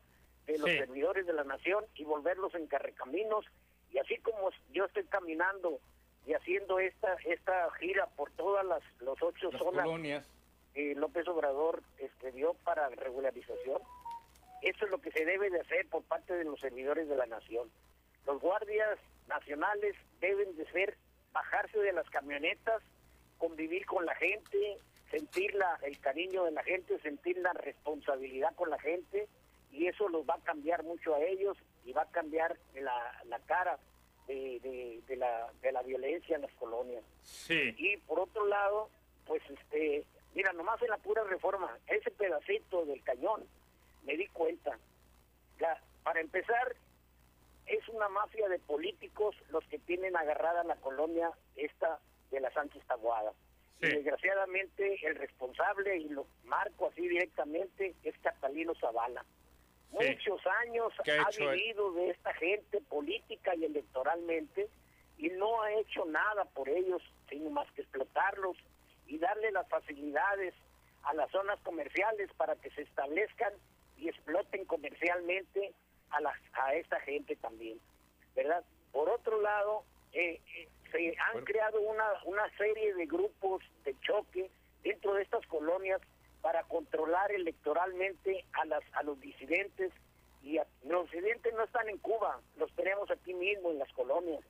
de los Sí. servidores de la nación y volverlos en carrecaminos. Y así como yo estoy caminando y haciendo esta esta gira por todas las los ocho Las zonas colonias. que López Obrador escribió para regularización. Eso es lo que se debe de hacer por parte de los servidores de la nación. Los guardias nacionales deben de ser bajarse de las camionetas, convivir con la gente, sentir la, el cariño de la gente, sentir la responsabilidad con la gente y eso los va a cambiar mucho a ellos y va a cambiar la, la cara de, de- de la, de la violencia en las colonias. Sí. Y por otro lado, pues este, mira, nomás en la pura reforma, ese pedacito del cañón, me di cuenta. Ya, para empezar, es una mafia de políticos los que tienen agarrada la colonia esta de la Sánchez Taboada. Sí. Y desgraciadamente el responsable, y lo marco así directamente, es Catalino Zavala. Sí. Muchos años ¿Qué ha vivido de esta gente política y electoralmente y no ha hecho nada por ellos, sino más que explotarlos y darle las facilidades a las zonas comerciales para que se establezcan y exploten comercialmente a, las, a esta gente también, ¿verdad? Por otro lado, eh, eh, se han Bueno. creado una, una serie de grupos de choque dentro de estas colonias para controlar electoralmente a, las, a los disidentes. Y a- los disidentes no están en Cuba, los tenemos aquí mismo en las colonias,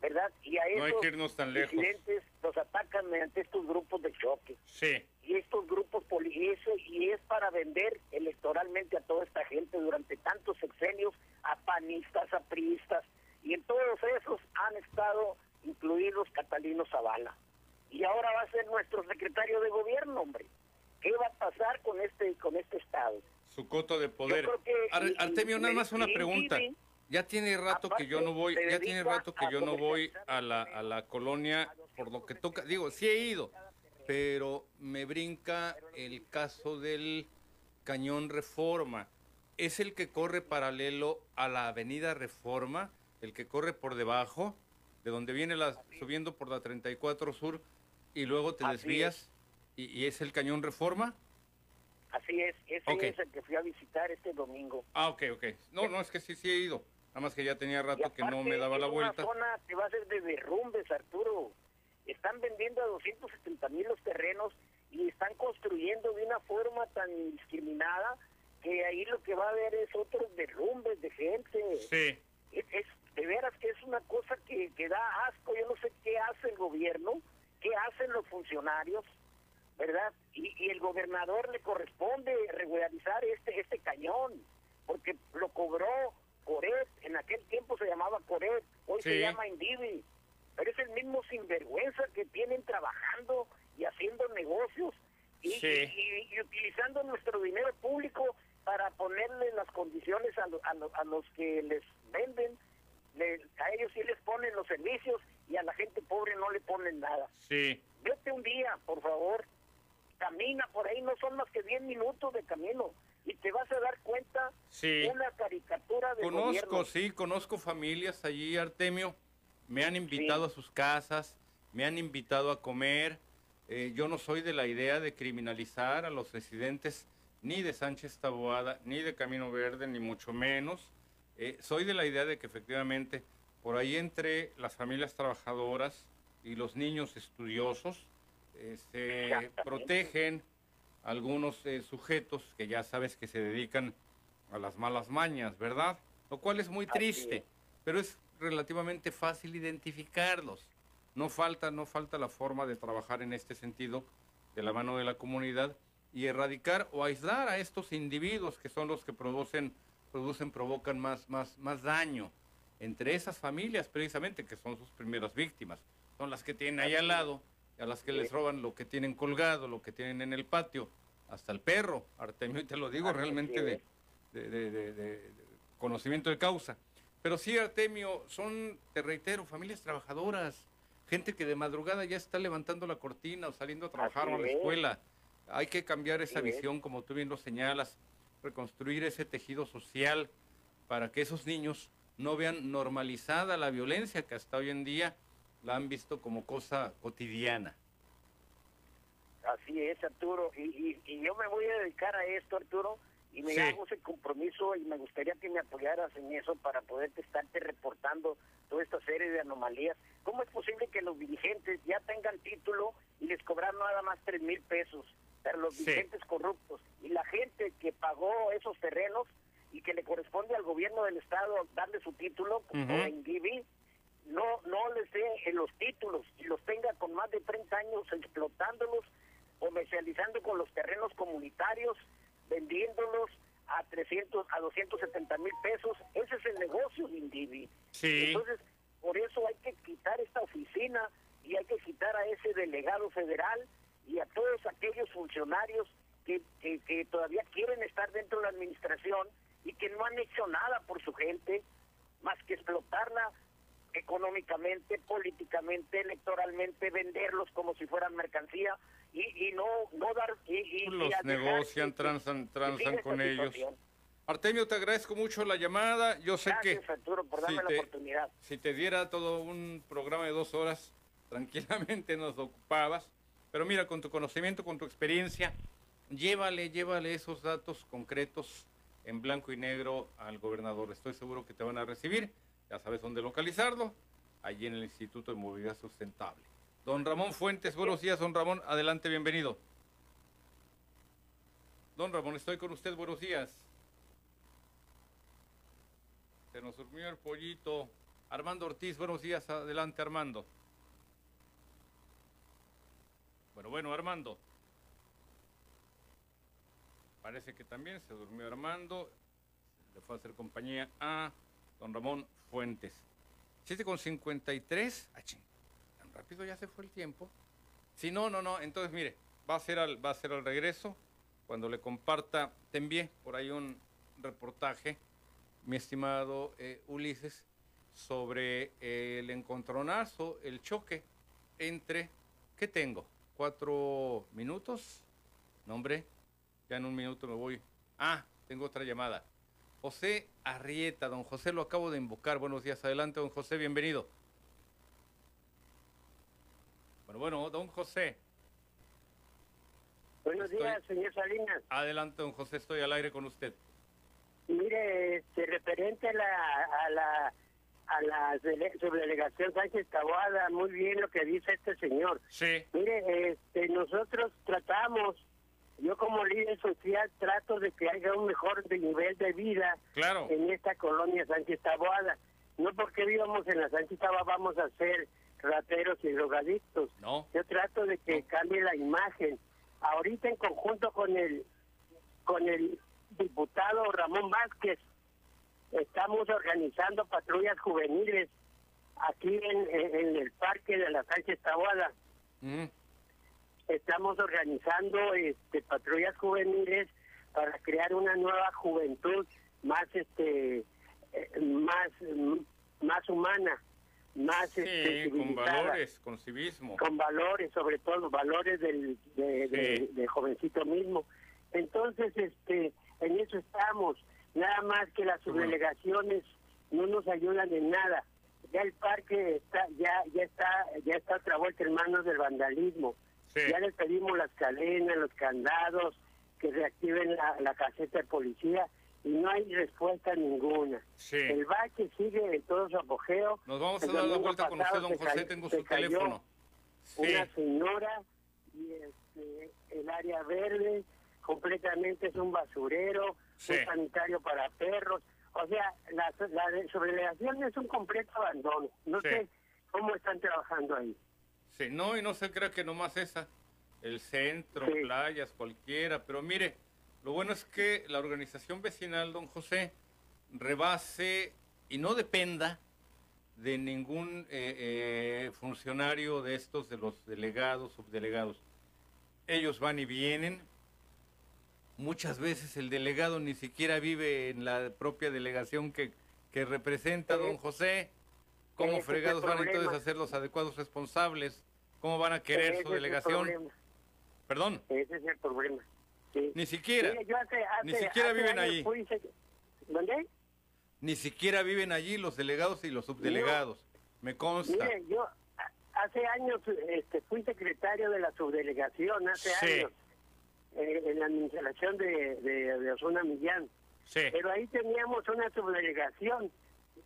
¿verdad? Y a No hay esos que irnos tan lejos. disidentes los atacan mediante estos grupos de choque Sí. y estos grupos y eso y es para vender electoralmente a toda esta gente durante tantos sexenios a panistas, a priistas y en todos esos han estado incluidos Catalino Zavala y ahora va a ser nuestro secretario de gobierno, hombre. ¿Qué va a pasar con este con este estado? Su coto de poder. que- Ar- y- Artemio, nada más una pregunta. y- Ya tiene rato que yo no voy, ya tiene rato que yo no voy a la, a la colonia por lo que toca. Digo, sí he ido, pero me brinca el caso del Cañón Reforma. ¿Es el que corre paralelo a la Avenida Reforma? ¿El que corre por debajo? De donde viene la, subiendo por la 34 Sur y luego te Así desvías y, y es el Cañón Reforma? Así es, ese es el que fui a visitar este domingo. Ah, ok, ok. No, no, es que sí, sí he ido. Nada más que ya tenía rato que no me daba la vuelta. Una zona que va a ser de derrumbes, Arturo. Están vendiendo a 270 mil los terrenos y están construyendo de una forma tan indiscriminada que ahí lo que va a haber es otros derrumbes de gente. Sí. Es, es- de veras que es una cosa que, que da asco. Yo no sé qué hace el gobierno, qué hacen los funcionarios, ¿verdad? Y, y el gobernador le corresponde regularizar este este cañón, porque lo cobró Coret, en aquel tiempo se llamaba Coret, hoy se llama Indivi, pero es el mismo sinvergüenza que tienen trabajando y haciendo negocios y, Sí. y- y- y utilizando nuestro dinero público para ponerle las condiciones a, lo- a lo- a los que les venden, le- a ellos sí les ponen los servicios y a la gente pobre no le ponen nada. Sí, Vete un día, por favor, camina por ahí, no son más que 10 minutos de camino y te vas a dar cuenta Sí. una caricatura de Conozco, gobierno. sí, conozco familias allí, Artemio. Me han invitado a sus casas, me han invitado a comer. Eh, yo no soy de la idea de criminalizar a los residentes ni de Sánchez Taboada, ni de Camino Verde, ni mucho menos. Eh, soy de la idea de que efectivamente por ahí entre las familias trabajadoras y los niños estudiosos eh, se protegen algunos eh, sujetos que ya sabes que se dedican a las malas mañas, ¿verdad? Lo cual es muy triste, es. pero es relativamente fácil identificarlos. No falta, no falta la forma de trabajar en este sentido de la mano de la comunidad y erradicar o aislar a estos individuos que son los que producen, producen, provocan más, más, más daño entre esas familias precisamente que son sus primeras víctimas. Son las que tienen ahí al lado, a las que les roban lo que tienen colgado, lo que tienen en el patio, hasta el perro, Artemio, y te lo digo realmente de, de- de- conocimiento de causa. Pero sí, Artemio, son, te reitero, familias trabajadoras, gente que de madrugada ya está levantando la cortina o saliendo a trabajar o a la Así es. Hay que cambiar esa visión, como tú bien lo señalas, reconstruir ese tejido social para que esos niños no vean normalizada la violencia que hasta hoy en día la han visto como cosa cotidiana. Así es, Arturo. Y, y, y yo me voy a dedicar a esto, Arturo, y me Sí. hago ese compromiso y me gustaría que me apoyaras en eso para poderte estarte reportando toda esta serie de anomalías. ¿Cómo es posible que los dirigentes ya tengan título y les cobran nada más tres mil pesos? Pero los Sí. dirigentes corruptos y la gente que pagó esos terrenos y que le corresponde al gobierno del estado darle su título como en Gibi, no no les dé en los títulos y los tenga con más de 30 años explotándolos, comercializando con los terrenos comunitarios, vendiéndolos a 300, a 270 mil pesos. Ese es el negocio de Indivi. Sí. Entonces, por eso hay que quitar esta oficina y hay que quitar a ese delegado federal y a todos aquellos funcionarios que, que, que todavía quieren estar dentro de la administración y que no han hecho nada por su gente más que explotarla económicamente, políticamente, electoralmente, venderlos como si fueran mercancía y, y no, no dar... Y, y- Los negocian, transan, transan con ellos. situación. Artemio, te agradezco mucho la llamada. Yo sé Gracias, que Arturo, por darme si la te- oportunidad. si te diera todo un programa de dos horas, tranquilamente nos ocupabas. Pero mira, con tu conocimiento, con tu experiencia, llévale, llévale esos datos concretos en blanco y negro al gobernador. Estoy seguro que te van a recibir. Ya sabes dónde localizarlo, allí en el Instituto de Movilidad Sustentable. Don Ramón Fuentes, buenos días, don Ramón. Adelante, bienvenido. Don Ramón, estoy con usted, buenos días. Se nos durmió el pollito. Armando Ortiz, buenos días. Adelante, Armando. Bueno, Armando. Parece que también se durmió Armando. Le fue a hacer compañía a don Ramón Fuentes. 7 con 53. Ah, ching, tan rápido ya se fue el tiempo. Si no, no, no. Entonces, mire, va a ser al, va a ser regreso. Cuando le comparta, te envié por ahí un reportaje, mi estimado eh, Ulises, sobre el encontronazo, el choque entre, ¿qué tengo? ¿Cuatro minutos? No, hombre, ya en un minuto me voy. Ah, tengo otra llamada. José Arrieta, don José lo acabo de invocar. Buenos días, adelante, don José, bienvenido. Bueno, bueno, don José. Buenos Estoy- días, señor Salinas. Adelante, don José, estoy al aire con usted. Mire, este, referente a la, a la, a la dele- subdelegación Sánchez Taboada, muy bien lo que dice este señor. Sí, Mire, este, nosotros tratamos, yo como líder social trato de que haya un mejor de nivel de vida claro. en esta colonia Sánchez Taboada. No porque vivamos en la Sánchez Taboada vamos a ser rateros y drogadictos. No, Yo trato de que cambie la imagen ahorita en conjunto con el con el diputado Ramón Vázquez estamos organizando patrullas juveniles aquí en, en el parque de la Sánchez Tahuada. Estamos organizando este patrullas juveniles para crear una nueva juventud más este eh, más más humana más sí, este, con valores con civismo. Con valores sobre todo valores del de, de- de jovencito mismo. Entonces este en eso estamos nada más que las subdelegaciones no nos ayudan en nada ya el parque está ya ya está ya está otra vuelta en manos del vandalismo Sí. ya les pedimos las cadenas los candados que reactiven la, la caseta de policía y no hay respuesta ninguna Sí. el bache sigue en todo su apogeo Nos vamos a dar la vuelta con usted, don José. cayó- Tengo su teléfono. Sí. una señora y este, el área verde completamente es un basurero, Sí. un sanitario para perros. O sea, la, la es un completo abandono. No Sí. sé cómo están trabajando ahí. Sí, no, y no se crea que nomás esa. El centro, Sí. playas, cualquiera. Pero mire, lo bueno es que la organización vecinal, don José, rebase y no dependa de ningún eh, eh, funcionario de estos, de los delegados, subdelegados. Ellos van y vienen. Muchas veces el delegado ni siquiera vive en la propia delegación que, que representa don José. ¿Cómo fregados van entonces a ser los adecuados responsables? ¿Cómo van a querer Ese su es el delegación? problema. Perdón, Ese es el problema. Sí. ni siquiera, Mire, yo hace- ni siquiera hace viven allí. ¿Dónde? ni siquiera viven allí los delegados y los subdelegados. Me consta. Mire, yo hace años este, fui secretario de la subdelegación, hace Sí. años, eh, en la administración de, de, de Osuna Millán. Sí, Pero ahí teníamos una subdelegación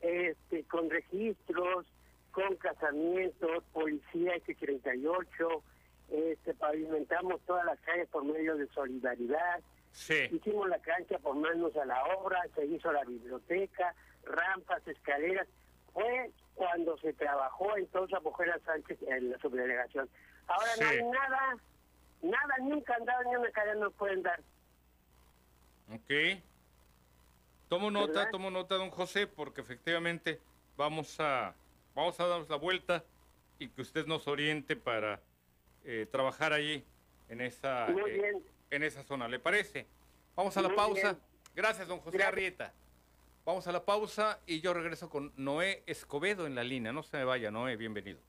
este, con registros, con casamientos, policía X38, este, pavimentamos todas las calles por medio de solidaridad, sí, hicimos la cancha por manos a la obra, se hizo la biblioteca, rampas, escaleras. Fue cuando se trabajó entonces a Mujer Sánchez en la subdelegación. Ahora no hay nada, nada, ni un candado ni una cadena nos pueden dar. ok. Tomo nota, ¿Verdad? tomo nota, don José, porque efectivamente vamos a, vamos a darnos la vuelta y que usted nos oriente para eh, trabajar allí en esa, eh, en esa zona. ¿Le parece? Vamos a la Muy pausa. bien. Gracias, don José Gracias. Arrieta. Vamos a la pausa y yo regreso con Noé Escobedo en la línea. No se me vaya, Noé, bienvenido.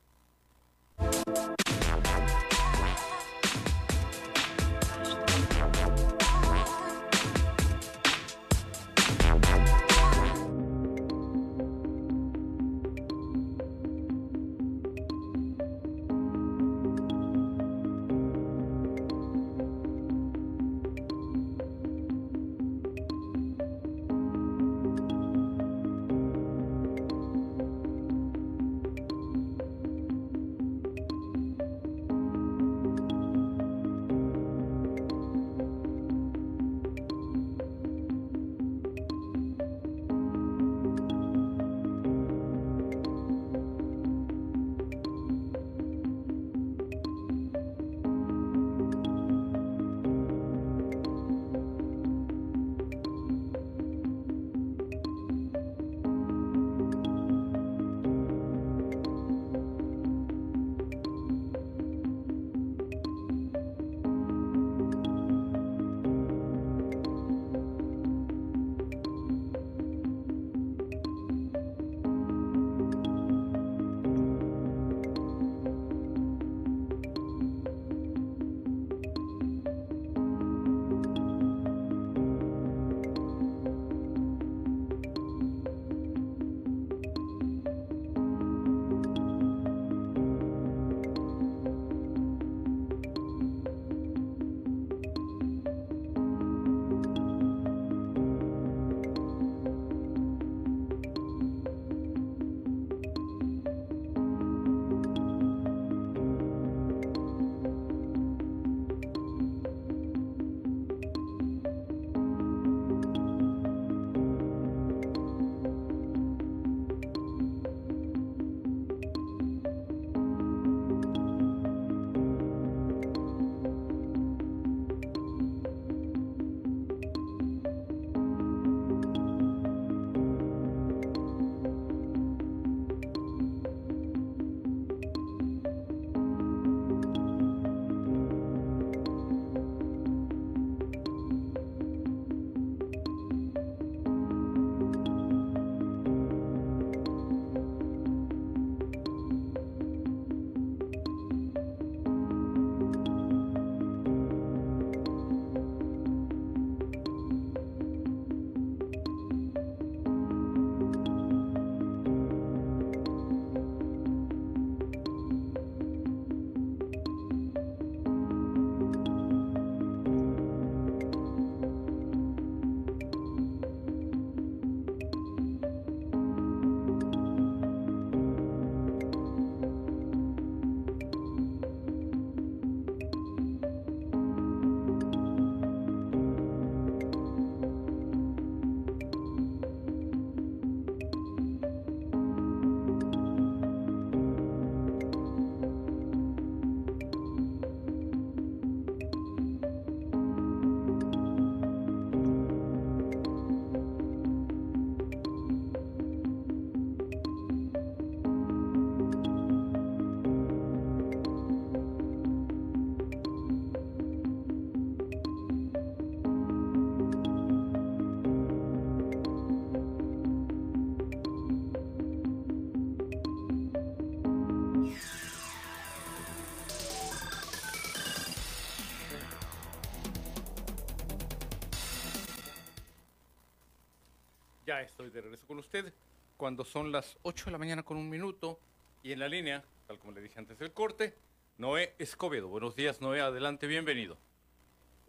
Regreso con usted cuando son las 8 de la mañana con un minuto y en la línea, tal como le dije antes del corte, Noé Escobedo. Buenos días, Noé, adelante, bienvenido.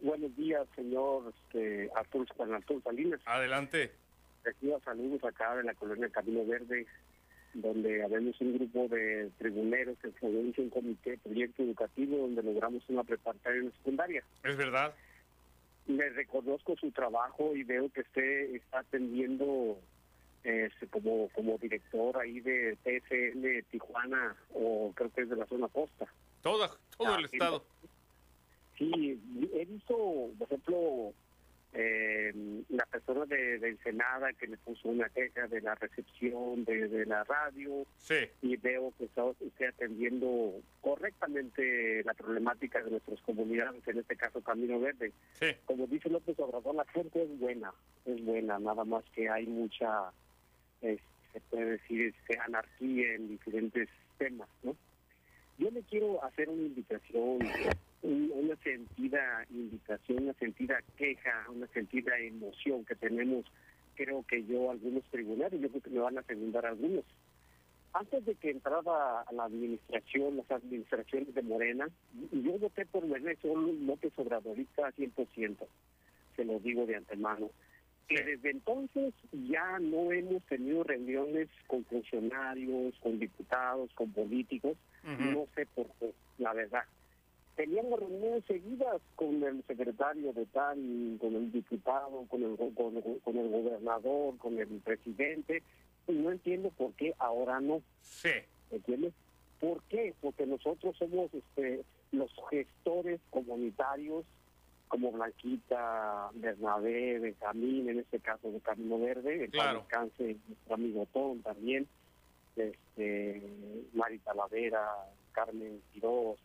Buenos días, señor este, Arturo, Juan Arturo Salinas. Adelante. Recibo saludos acá en la colonia Camino Verde, donde habemos un grupo de tribuneros que formamos un comité de proyecto educativo donde logramos una preparatoria en secundaria. ¿Es verdad? Le reconozco su trabajo y veo que usted está atendiendo este, como, como director ahí de TSN Tijuana, o creo que es de la zona costa. Toda, todo el estado. Sí, he visto, por ejemplo, eh, la persona de, de, Ensenada que me puso una queja de la recepción de, la radio sí. y veo que está usted atendiendo correctamente la problemática de nuestras comunidades, en este caso Camino Verde. Sí. Como dice López Obrador, la gente es buena, es buena, nada más que hay mucha, se puede decir, este, anarquía en diferentes temas, ¿no? Yo le quiero hacer una invitación una sentida invitación, una sentida queja, una sentida emoción que tenemos, creo que yo, algunos tribunales, yo creo que me van a segundar algunos. Antes de que entraba a la administración, las administraciones de Morena, yo voté por Ernesto López Obradorista 100%, se lo digo de antemano. Que desde entonces ya no hemos tenido reuniones con funcionarios, con diputados, con políticos, no sé por qué, la verdad teníamos reuniones seguidas con el secretario de TAN, con el diputado, con el, con, el gobernador, con el presidente, y no entiendo por qué ahora no. Sí. ¿Entiendes? ¿Por qué? Porque nosotros somos este, los gestores comunitarios, como Blanquita, Bernabé, Benjamín, en este caso de Camino Verde, el claro. descanse nuestro amigo Tom también, este, Mari Talavera, Carmen Quiroz,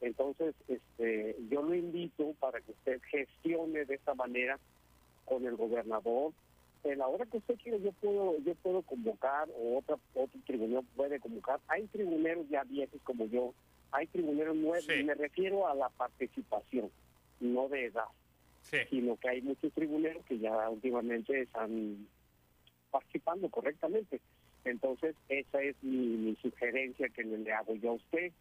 entonces, este, yo lo invito para que usted gestione de esta manera con el gobernador. En la hora que usted quiera, yo puedo, yo puedo convocar o otra, otro tribunal puede convocar. Hay tribuneros ya viejos como yo, hay tribuneros nuevos. Y me refiero a la participación, no de edad, sino que hay muchos tribuneros que ya últimamente están participando correctamente. Entonces, esa es mi, mi sugerencia que le hago yo a usted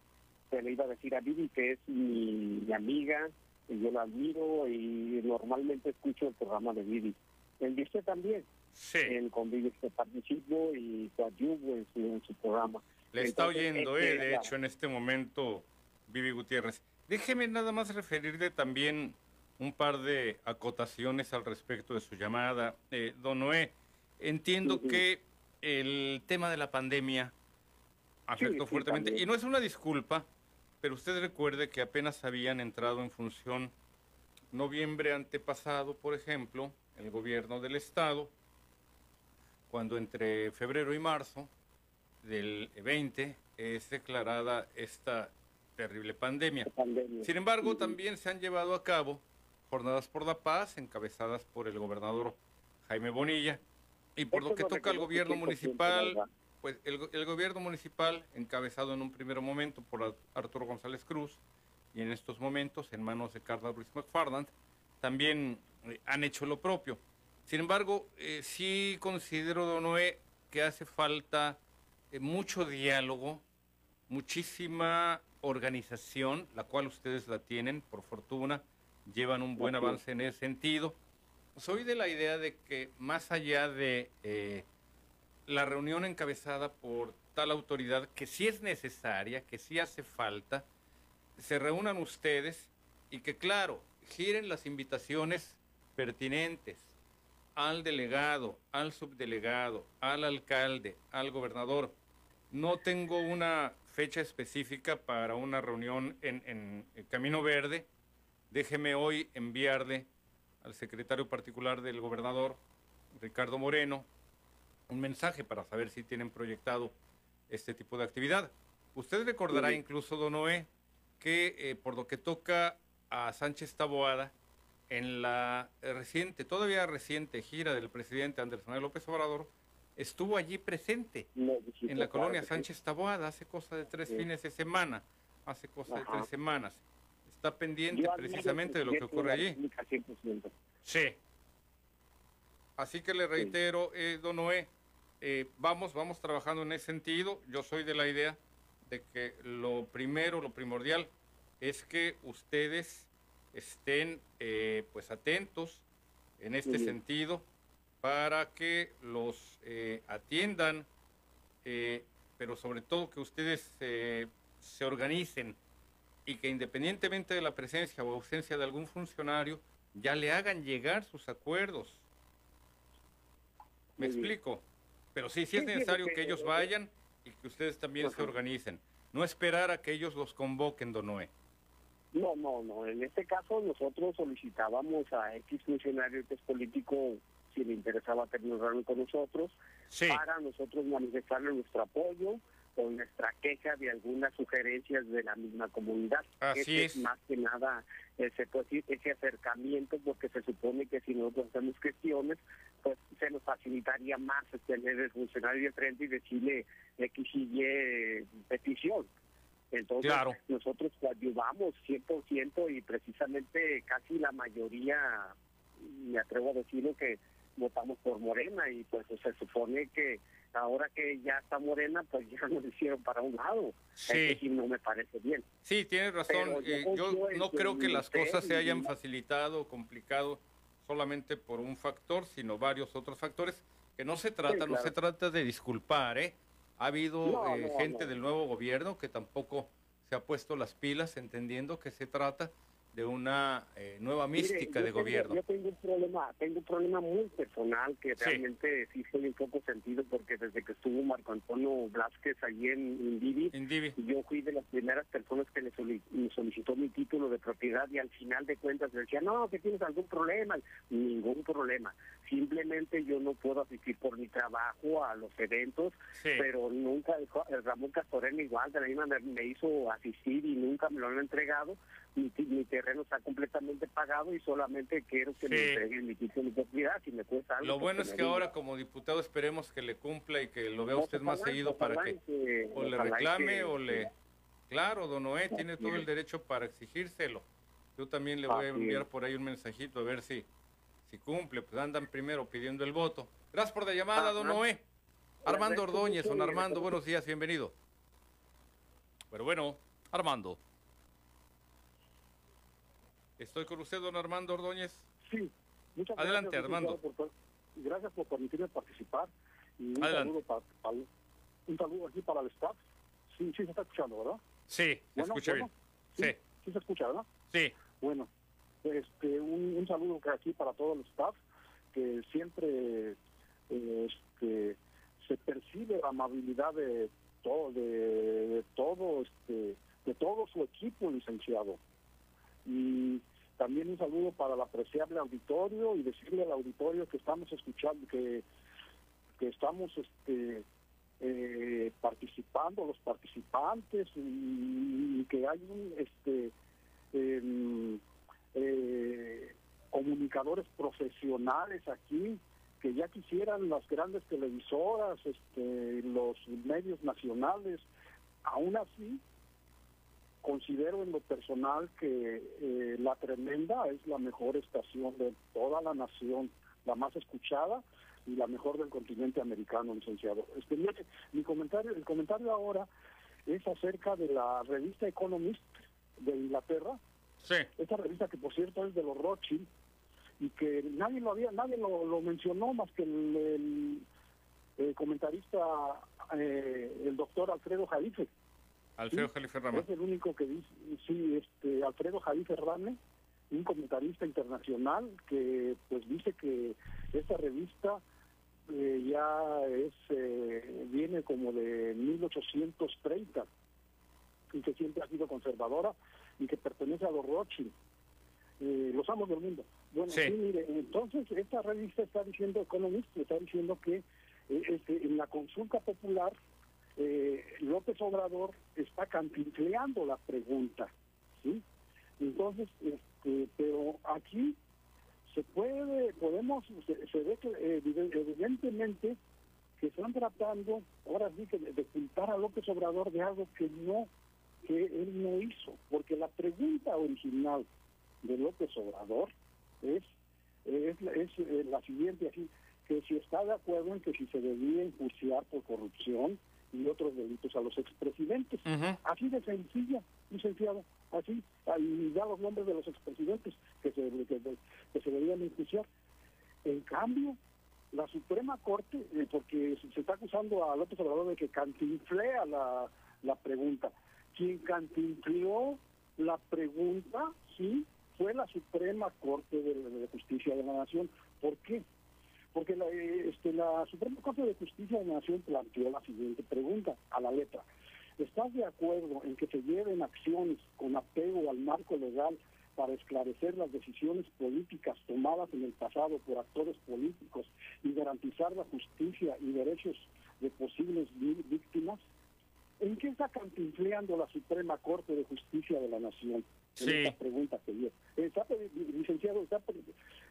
se le iba a decir a Vivi que es mi, amiga, y yo la admiro y normalmente escucho el programa de Vivi. El de también. Sí. En Convivio que participo y coadyuvo en su, en su programa. Le está oyendo, eh, de hecho, en este momento, Vivi Gutiérrez. Déjeme nada más referirle también un par de acotaciones al respecto de su llamada. Eh, don Noé, entiendo que el tema de la pandemia afectó fuertemente, y no es una disculpa, pero usted recuerde que apenas habían entrado en función noviembre antepasado, por ejemplo, el gobierno del Estado, cuando entre febrero y marzo del 20 es declarada esta terrible pandemia. Sin embargo, también se han llevado a cabo jornadas por la paz encabezadas por el gobernador Jaime Bonilla y por lo que toca al gobierno municipal pues el, gobierno municipal, encabezado en un primer momento por Arturo González Cruz y en estos momentos en manos de Carla Ruiz McFarland, también eh, han hecho lo propio. Sin embargo, eh, sí considero, Don Noé, que hace falta eh, mucho diálogo, muchísima organización, la cual ustedes la tienen, por fortuna, llevan un buen avance en ese sentido. Soy de la idea de que más allá de la reunión encabezada por tal autoridad que si es necesaria, que si hace falta, se reúnan ustedes y que, claro, giren las invitaciones pertinentes al delegado, al subdelegado, al alcalde, al gobernador. No tengo una fecha específica para una reunión en, en Camino Verde. Déjeme hoy enviarle al secretario particular del gobernador, Ricardo Moreno, un mensaje para saber si tienen proyectado este tipo de actividad. Usted recordará incluso, don Noé, que eh, por lo que toca a Sánchez Taboada, en la reciente, todavía reciente gira del presidente Andrés Manuel López Obrador, estuvo allí presente en la colonia Sánchez Taboada hace cosa de tres fines de semana, hace cosa de tres semanas. Está pendiente precisamente de lo que ocurre allí. Sí. Así que le reitero, eh, don Noé, eh, vamos, vamos trabajando en ese sentido. Yo soy de la idea de que lo primero, lo primordial, es que ustedes estén eh, pues atentos en este sentido para que los eh, atiendan, eh, pero sobre todo que ustedes eh, se organicen y que independientemente de la presencia o ausencia de algún funcionario, ya le hagan llegar sus acuerdos. ¿Me explico? Pero sí, sí es necesario que ellos vayan y que ustedes también se organicen. No esperar a que ellos los convoquen, don Noé. No, no, no. En este caso nosotros solicitábamos a X funcionario que es político si le interesaba tener reunión con nosotros Sí. para nosotros manifestarle nuestro apoyo o nuestra queja de algunas sugerencias de la misma comunidad. Así Ese es. más que nada ese, pues, ese acercamiento porque se supone que si nosotros hacemos gestiones pues se nos facilitaría más tener el funcionario de frente y decirle X y Y petición. Entonces, Claro. nosotros coadyuvamos 100% y precisamente casi la mayoría, me atrevo a decirlo, que votamos por Morena y pues se supone que ahora que ya está Morena, pues ya nos hicieron para un lado. Sí. Sí no me parece bien. Sí, tienes razón. Yo Eh, yo no creo que las cosas se hayan facilitado o complicado solamente por un factor, sino varios otros factores. Que no se trata, no claro. se trata de disculpar, ¿eh? Ha habido No, eh, no, gente no. del nuevo gobierno que tampoco se ha puesto las pilas, entendiendo que se trata de una eh, nueva mística de tengo- gobierno. Yo tengo un problema, tengo un problema muy personal que Sí. realmente sí soy un poco sentido porque desde que estuvo Marco Antonio Blasquez allí en Indivi, Indivi. yo fui de las primeras personas que le soli- me solicitó mi título de propiedad y al final de cuentas me decía, no, que tienes algún problema. Ningún problema. Simplemente yo no puedo asistir por mi trabajo a los eventos, Sí. pero nunca, el Ramón Castorena igual, de la misma manera me hizo asistir y nunca me lo han entregado. Mi, terreno está completamente pagado y solamente quiero que me Sí. entreguen mi título de propiedad si me cuesta algo. Lo bueno pues es me que diga. ahora como diputado esperemos que le cumpla y que lo vea No, usted más ojalá, seguido para que o le reclame que- o le... Claro, don Noé tiene todo el es. derecho para exigírselo. Yo también le voy a enviar es. por ahí un mensajito a ver si, si cumple. Pues andan primero pidiendo el voto. Gracias por la llamada, don. Noé. Armando Ordóñez, don Armando, buenos días, bienvenido. Pero bueno, Armando. Estoy con usted, don Armando Ordóñez. Sí, muchas Adelante, gracias, Armando. por- gracias por permitirme participar. Y un Adelante. saludo, para, para- un saludo aquí para el staff. Sí, sí se está escuchando, ¿verdad? Sí, se Bueno, escucha bueno, bien. Sí, sí se escucha, ¿verdad? Sí, Bueno, este, un, un saludo aquí para todo el staff, que siempre eh, este, se percibe la amabilidad de todo, de, de todo, este, de todo su equipo, licenciado. Y también un saludo para el apreciable auditorio y decirle al auditorio que estamos escuchando, que, que estamos este, eh, participando, los participantes, y, que hay un este em, eh, comunicadores profesionales aquí que ya quisieran las grandes televisoras, este, los medios nacionales, aún así considero en lo personal que eh, La Tremenda es la mejor estación de toda la nación, la más escuchada y la mejor del continente americano, licenciado. Este, mi comentario, el comentario ahora es acerca de la revista Economist de Inglaterra, sí. esta revista que por cierto es de los Rothschild y que nadie lo había, nadie lo, lo mencionó más que el, el- el comentarista, eh, el doctor Alfredo Jalife. Alfredo Sí, Jalife Rama. Es el único que dice, sí, este, Alfredo Jalife Rame, un comentarista internacional que pues dice que esta revista eh, ya es eh, viene como de 1830 y que siempre ha sido conservadora y que pertenece a los Rothschild, eh, los amos del mundo. Bueno, Sí. sí, mire, entonces esta revista está diciendo, Economist, está diciendo que eh, este, en la consulta popular eh, López Obrador está cantinfleando la pregunta, ¿sí? Entonces, este, pero aquí se puede, podemos, se, ve que eh, eviden- evidentemente que están tratando, ahora sí que de, culpar a López Obrador de algo que no, que él no hizo, porque la pregunta original de López Obrador es, es, eh, la siguiente, que si está de acuerdo en que si se debía enjuiciar por corrupción y otros delitos a los expresidentes. Así de sencilla, licenciado, así, y da los nombres de los expresidentes que se, que, se debían enjuiciar. En cambio, la Suprema Corte, eh, porque se está acusando a López Obrador de que cantinflea la, la pregunta. Quien cantinfleó la pregunta, sí, fue la Suprema Corte de, Justicia de la Nación. ¿Por qué? Porque la, eh, este, la Suprema Corte de Justicia de la Nación planteó la siguiente pregunta a la letra. ¿Estás de acuerdo en que se lleven acciones con apego al marco legal para esclarecer las decisiones políticas tomadas en el pasado por actores políticos y garantizar la justicia y derechos de posibles víctimas? ¿En qué está cantinfleando la Suprema Corte de Justicia de la Nación? Sí. esta pregunta que dio. Está, licenciado, está,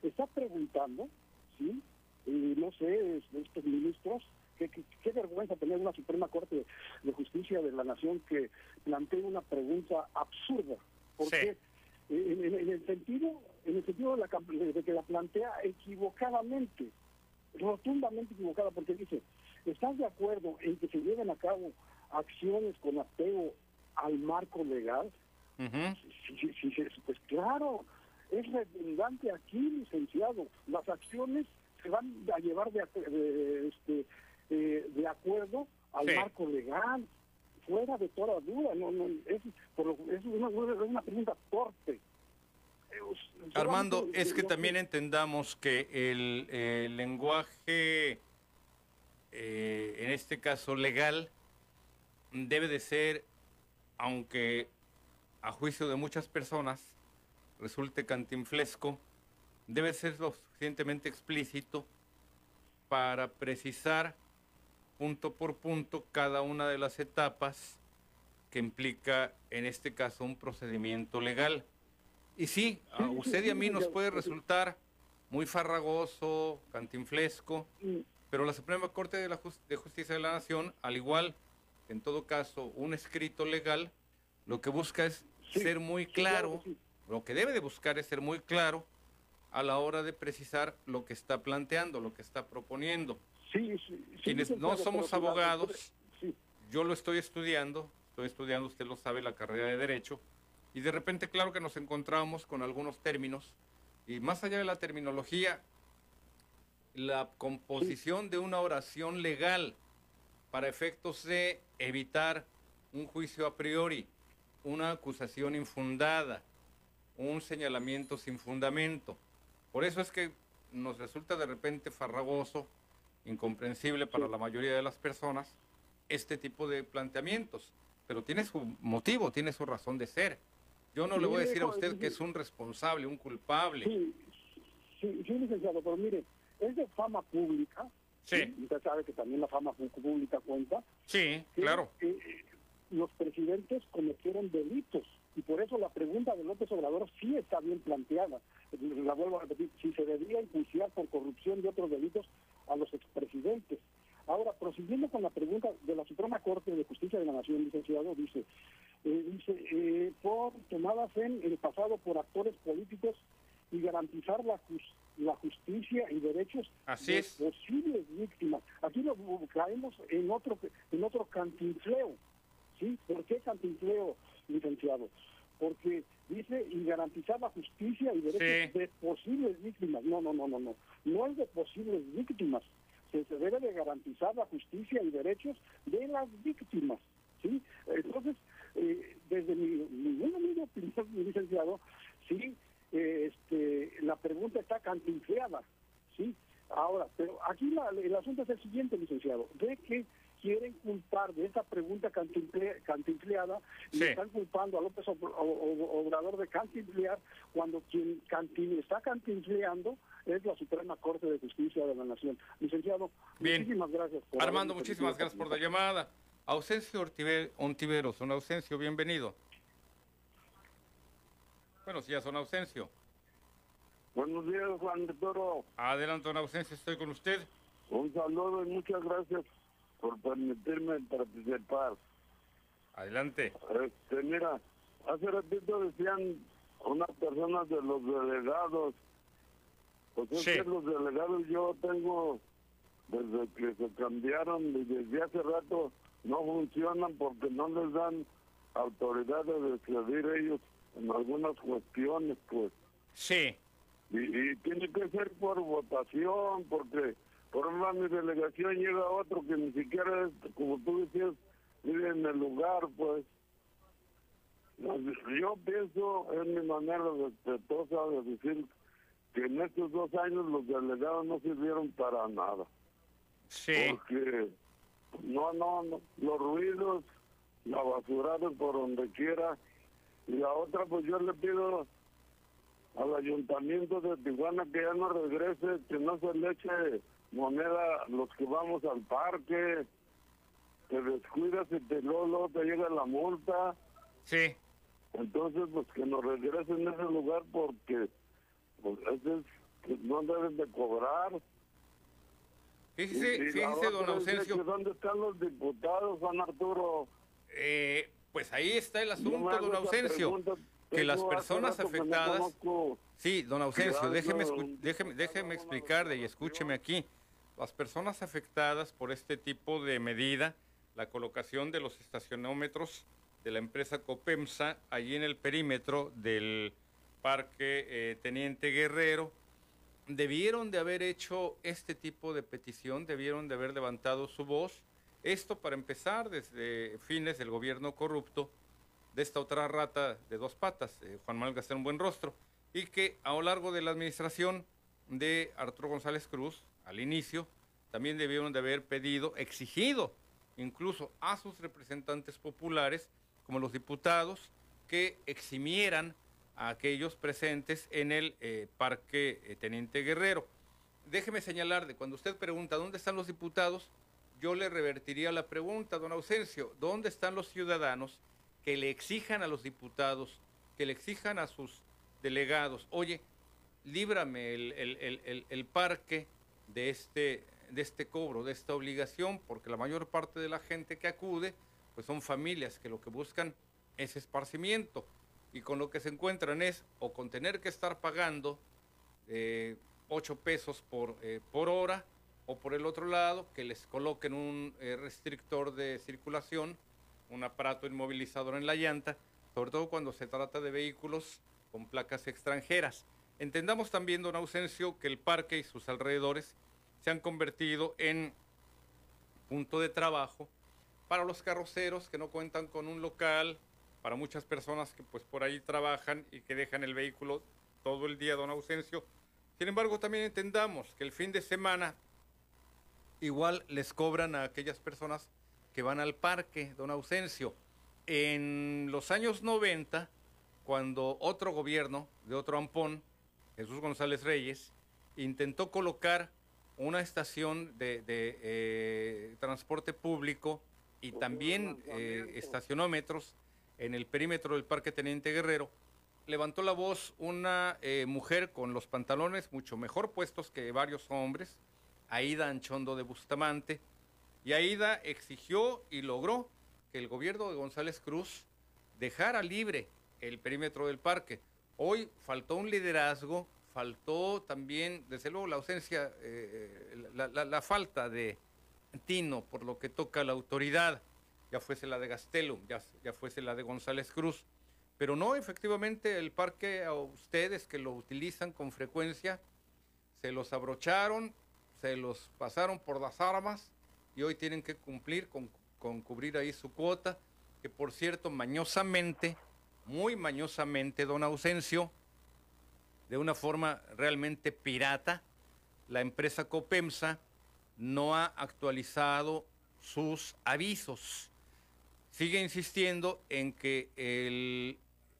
está preguntando, ¿sí? Y no sé, estos ministros, qué, qué, vergüenza tener una Suprema Corte de Justicia de la Nación que plantee una pregunta absurda. Porque en, en, el sentido, en el sentido de, la, de que la plantea equivocadamente, rotundamente equivocada, porque dice, ¿estás de acuerdo en que se lleven a cabo acciones con apego al marco legal, pues claro, es redundante aquí, licenciado. Las acciones se van a llevar de, este, eh, de acuerdo al marco legal, fuera de toda duda. No, no, es, es, una, pregunta torpe. Armando, es que también entendamos que el, lenguaje, eh, en este caso legal, debe de ser, aunque a juicio de muchas personas resulte cantinflesco, debe ser lo suficientemente explícito para precisar punto por punto cada una de las etapas que implica, en este caso, un procedimiento legal. Y sí, a usted y a mí nos puede resultar muy farragoso, cantinflesco, pero la Suprema Corte de, la de Justicia de la Nación, al igual en todo caso, un escrito legal, lo que busca es ser muy claro, lo que debe de buscar es ser muy claro a la hora de precisar lo que está planteando, lo que está proponiendo. Quienes no somos abogados, yo lo estoy estudiando, estoy estudiando, usted lo sabe, la carrera de Derecho, y de repente, claro que nos encontramos con algunos términos, y más allá de la terminología, la composición de una oración legal para efectos de evitar un juicio a priori, una acusación infundada, un señalamiento sin fundamento. Por eso es que nos resulta de repente farragoso, incomprensible para la mayoría de las personas, este tipo de planteamientos. Pero tiene su motivo, tiene su razón de ser. Yo no le voy a decir a usted que es un responsable, un culpable. Sí, sí, sí licenciado, pero mire, es de fama pública Sí. Usted sabe que también la fama pública cuenta. Sí, claro. Eh, los presidentes cometieron delitos y por eso la pregunta de López Obrador sí está bien planteada. La vuelvo a repetir, si se debía enjuiciar por corrupción y otros delitos a los expresidentes. Ahora, prosiguiendo con la pregunta de la Suprema Corte de Justicia de la Nación, licenciado, dice, eh, dice eh, por tomadas en el pasado por actores políticos y garantizar la, la justicia y derechos de posibles víctimas. Aquí lo caemos en otro en otro cantinfleo. ¿Sí? ¿Por qué cantinfleo, licenciado? Porque dice y garantizar la justicia y derechos de posibles víctimas. No, no, no, no, no. No es de posibles víctimas. Se, se debe de garantizar la justicia y derechos de las víctimas. ¿Sí? Entonces, eh, desde mi, mi, opinión, licenciado, sí, este, la pregunta está cantinfleada, ¿sí? Ahora, pero aquí el asunto es el siguiente, licenciado, de que quieren culpar de esta pregunta cantinfleada y están culpando a López Obrador de cantinflear cuando quien está cantinfleando es la Suprema Corte de Justicia de la Nación. Licenciado, muchísimas gracias. Armando, muchísimas gracias por la llamada. Ausencio Ontiveros, un Ausencio, bienvenido. Buenos días, don Ausencio. Buenos días, Juan de Toro. Adelante, don Ausencio, estoy con usted. Un saludo y muchas gracias por permitirme participar. Adelante. Este, mira, hace ratito decían unas personas de los delegados Pues es que los delegados yo tengo, desde que se cambiaron, desde hace rato, no funcionan porque no les dan autoridad de decidir ellos en algunas cuestiones, pues. Sí. Y, tiene que ser por votación, porque por una mi delegación llega otro que ni siquiera, como tú decías, vive en el lugar, pues. Yo pienso, es mi manera respetuosa de decir que en estos dos años los delegados no sirvieron para nada. Sí. Porque no, no, no, los ruidos, la basurada por donde quiera. Y la otra, pues yo le pido al ayuntamiento de Tijuana que ya no regrese, que no se le eche moneda los que vamos al parque, te descuidas y te, luego, te llega la multa. Sí. Entonces, pues que nos regresen a ese lugar porque pues, es, no deben de cobrar. Fíjese, fíjese don Ausencio. ¿Dónde están los diputados, Juan Arturo? Eh, pues ahí está el asunto, don Ausencio. Que las personas afectadas... Sí, don Ausencio, déjeme, déjeme, déjeme explicarle y escúcheme aquí. Las personas afectadas por este tipo de medida, la colocación de los estacionómetros de la empresa Copemsa, allí en el perímetro del Parque eh, Teniente Guerrero, debieron de haber hecho este tipo de petición, debieron de haber levantado su voz. Esto para empezar desde fines del gobierno corrupto de esta otra rata de dos patas, eh, Juan Manuel Gastón Buen Rostro, y que a lo largo de la administración de Arturo González Cruz, al inicio, también debieron de haber pedido, exigido incluso a sus representantes populares, como los diputados, que eximieran a aquellos presentes en el eh, Parque eh, Teniente Guerrero. Déjeme señalar, de cuando usted pregunta dónde están los diputados, yo le revertiría la pregunta, don Ausencio, ¿dónde están los ciudadanos que le exijan a los diputados, que le exijan a sus delegados, oye, líbrame el, el, parque de este, de este cobro, de esta obligación, porque la mayor parte de la gente que acude, pues son familias que lo que buscan es esparcimiento y con lo que se encuentran es o con tener que estar pagando eh, 8 pesos por, eh, por hora o por el otro lado que les coloquen un eh, restrictor de circulación, un aparato inmovilizador en la llanta, sobre todo cuando se trata de vehículos con placas extranjeras. Entendamos también, don Ausencio, que el parque y sus alrededores se han convertido en punto de trabajo para los carroceros que no cuentan con un local, para muchas personas que pues por ahí trabajan y que dejan el vehículo todo el día, don Ausencio. Sin embargo, también entendamos que el fin de semana igual les cobran a aquellas personas que van al parque, don Ausencio. En los años 90, cuando otro gobierno de otro ampón, Jesús González Reyes, intentó colocar una estación de, eh, transporte público y también eh, estacionómetros en el perímetro del Parque Teniente Guerrero, levantó la voz una eh, mujer con los pantalones mucho mejor puestos que varios hombres, Aida Anchondo de Bustamante, y Aida exigió y logró que el gobierno de González Cruz dejara libre el perímetro del parque. Hoy faltó un liderazgo, faltó también, desde luego, la ausencia, eh, la, falta de tino por lo que toca a la autoridad ya fuese la de Gastelum, ya, ya fuese la de González Cruz. Pero no, efectivamente, el parque a ustedes que lo utilizan con frecuencia, se los abrocharon, se los pasaron por las armas y hoy tienen que cumplir con, con cubrir ahí su cuota, que por cierto, mañosamente, muy mañosamente, don Ausencio, de una forma realmente pirata, la empresa Copemsa no ha actualizado sus avisos sigue insistiendo en que el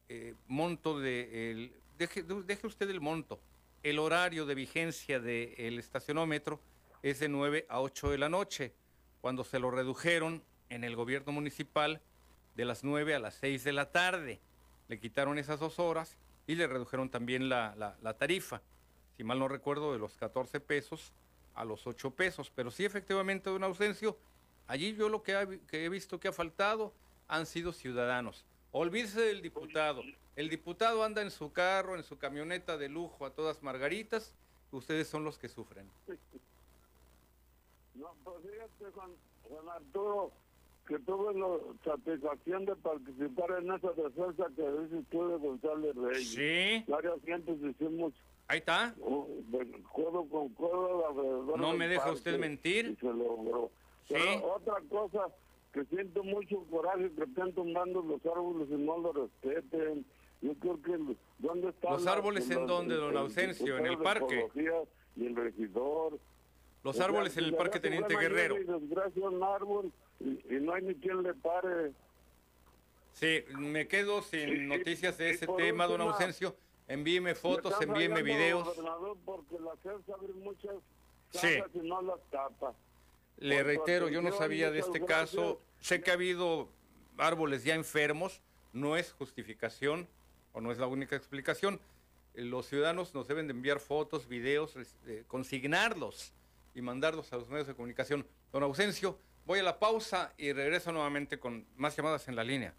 eh, monto de... deje, deje, usted el monto. El horario de vigencia del estacionómetro es de 9 a 8 de la noche, cuando se lo redujeron en el gobierno municipal de las 9 a las 6 de la tarde. Le quitaron esas dos horas y le redujeron también la, la, tarifa, si mal no recuerdo, de los 14 pesos a los 8 pesos. Pero sí, efectivamente, don Ausencio, Allí yo lo que, he visto que ha faltado han sido ciudadanos. Olvídese del diputado. El diputado anda en su carro, en su camioneta de lujo a todas margaritas. ustedes son los que sufren. No, pues Arturo, que tuve la satisfacción de participar en esa defensa que dices tú de González Reyes. Sí. Varias gentes hicimos Ahí está. de codo con codo alrededor No me deja usted mentir. Y se logró. Sí. Pero otra cosa, que siento mucho coraje que estén tumbando los árboles y no lo respeten. Yo creo que, ¿dónde están ¿Los árboles en dónde, don Ausencio? ¿En el parque? Y el regidor. Los árboles en el Parque Teniente Guerrero. desgracia un árbol y, y no hay ni quien le pare. Sí, me quedo sin noticias de ese tema, don Ausencio. Envíeme fotos, envíeme videos. Porque la muchas Sí. y no las tapa. Le Por reitero, yo no sabía de este gracias. caso. Sé que ha habido árboles ya enfermos, no es justificación o no es la única explicación. Los ciudadanos nos deben de enviar fotos, videos, es- eh, consignarlos y mandarlos a los medios de comunicación. Don Ausencio, voy a la pausa y regreso nuevamente con más llamadas en la línea.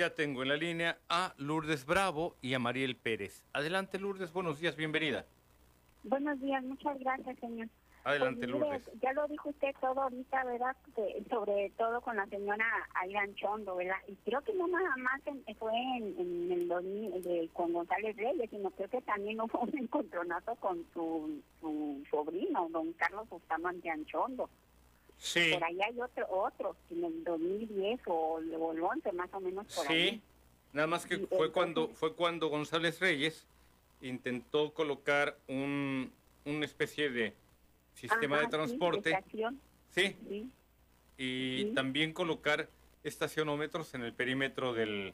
Ya tengo en la línea a Lourdes Bravo y a Mariel Pérez. Adelante, Lourdes, buenos días, bienvenida. Buenos días, muchas gracias, señor. Adelante, Pues, mire, Lourdes. Ya lo dijo usted todo ahorita, ¿verdad? De- sobre todo con la señora Aidan Chondo, ¿verdad? Y creo que no nada más en- fue en, en el 2000 de- con González Reyes, sino creo que también hubo un encontronazo con su, su sobrino, don Carlos Bustamante Anchondo. Sí, Por ahí hay otro, otro, en el 2010 o, o el 11 más o menos por ahí. sí. Nada más que Y fue entonces- cuando, fue cuando González Reyes intentó colocar un, una especie de sistema Ajá, de sí, transporte. estación, Sí, sí. y Sí. también colocar estacionómetros en el perímetro del,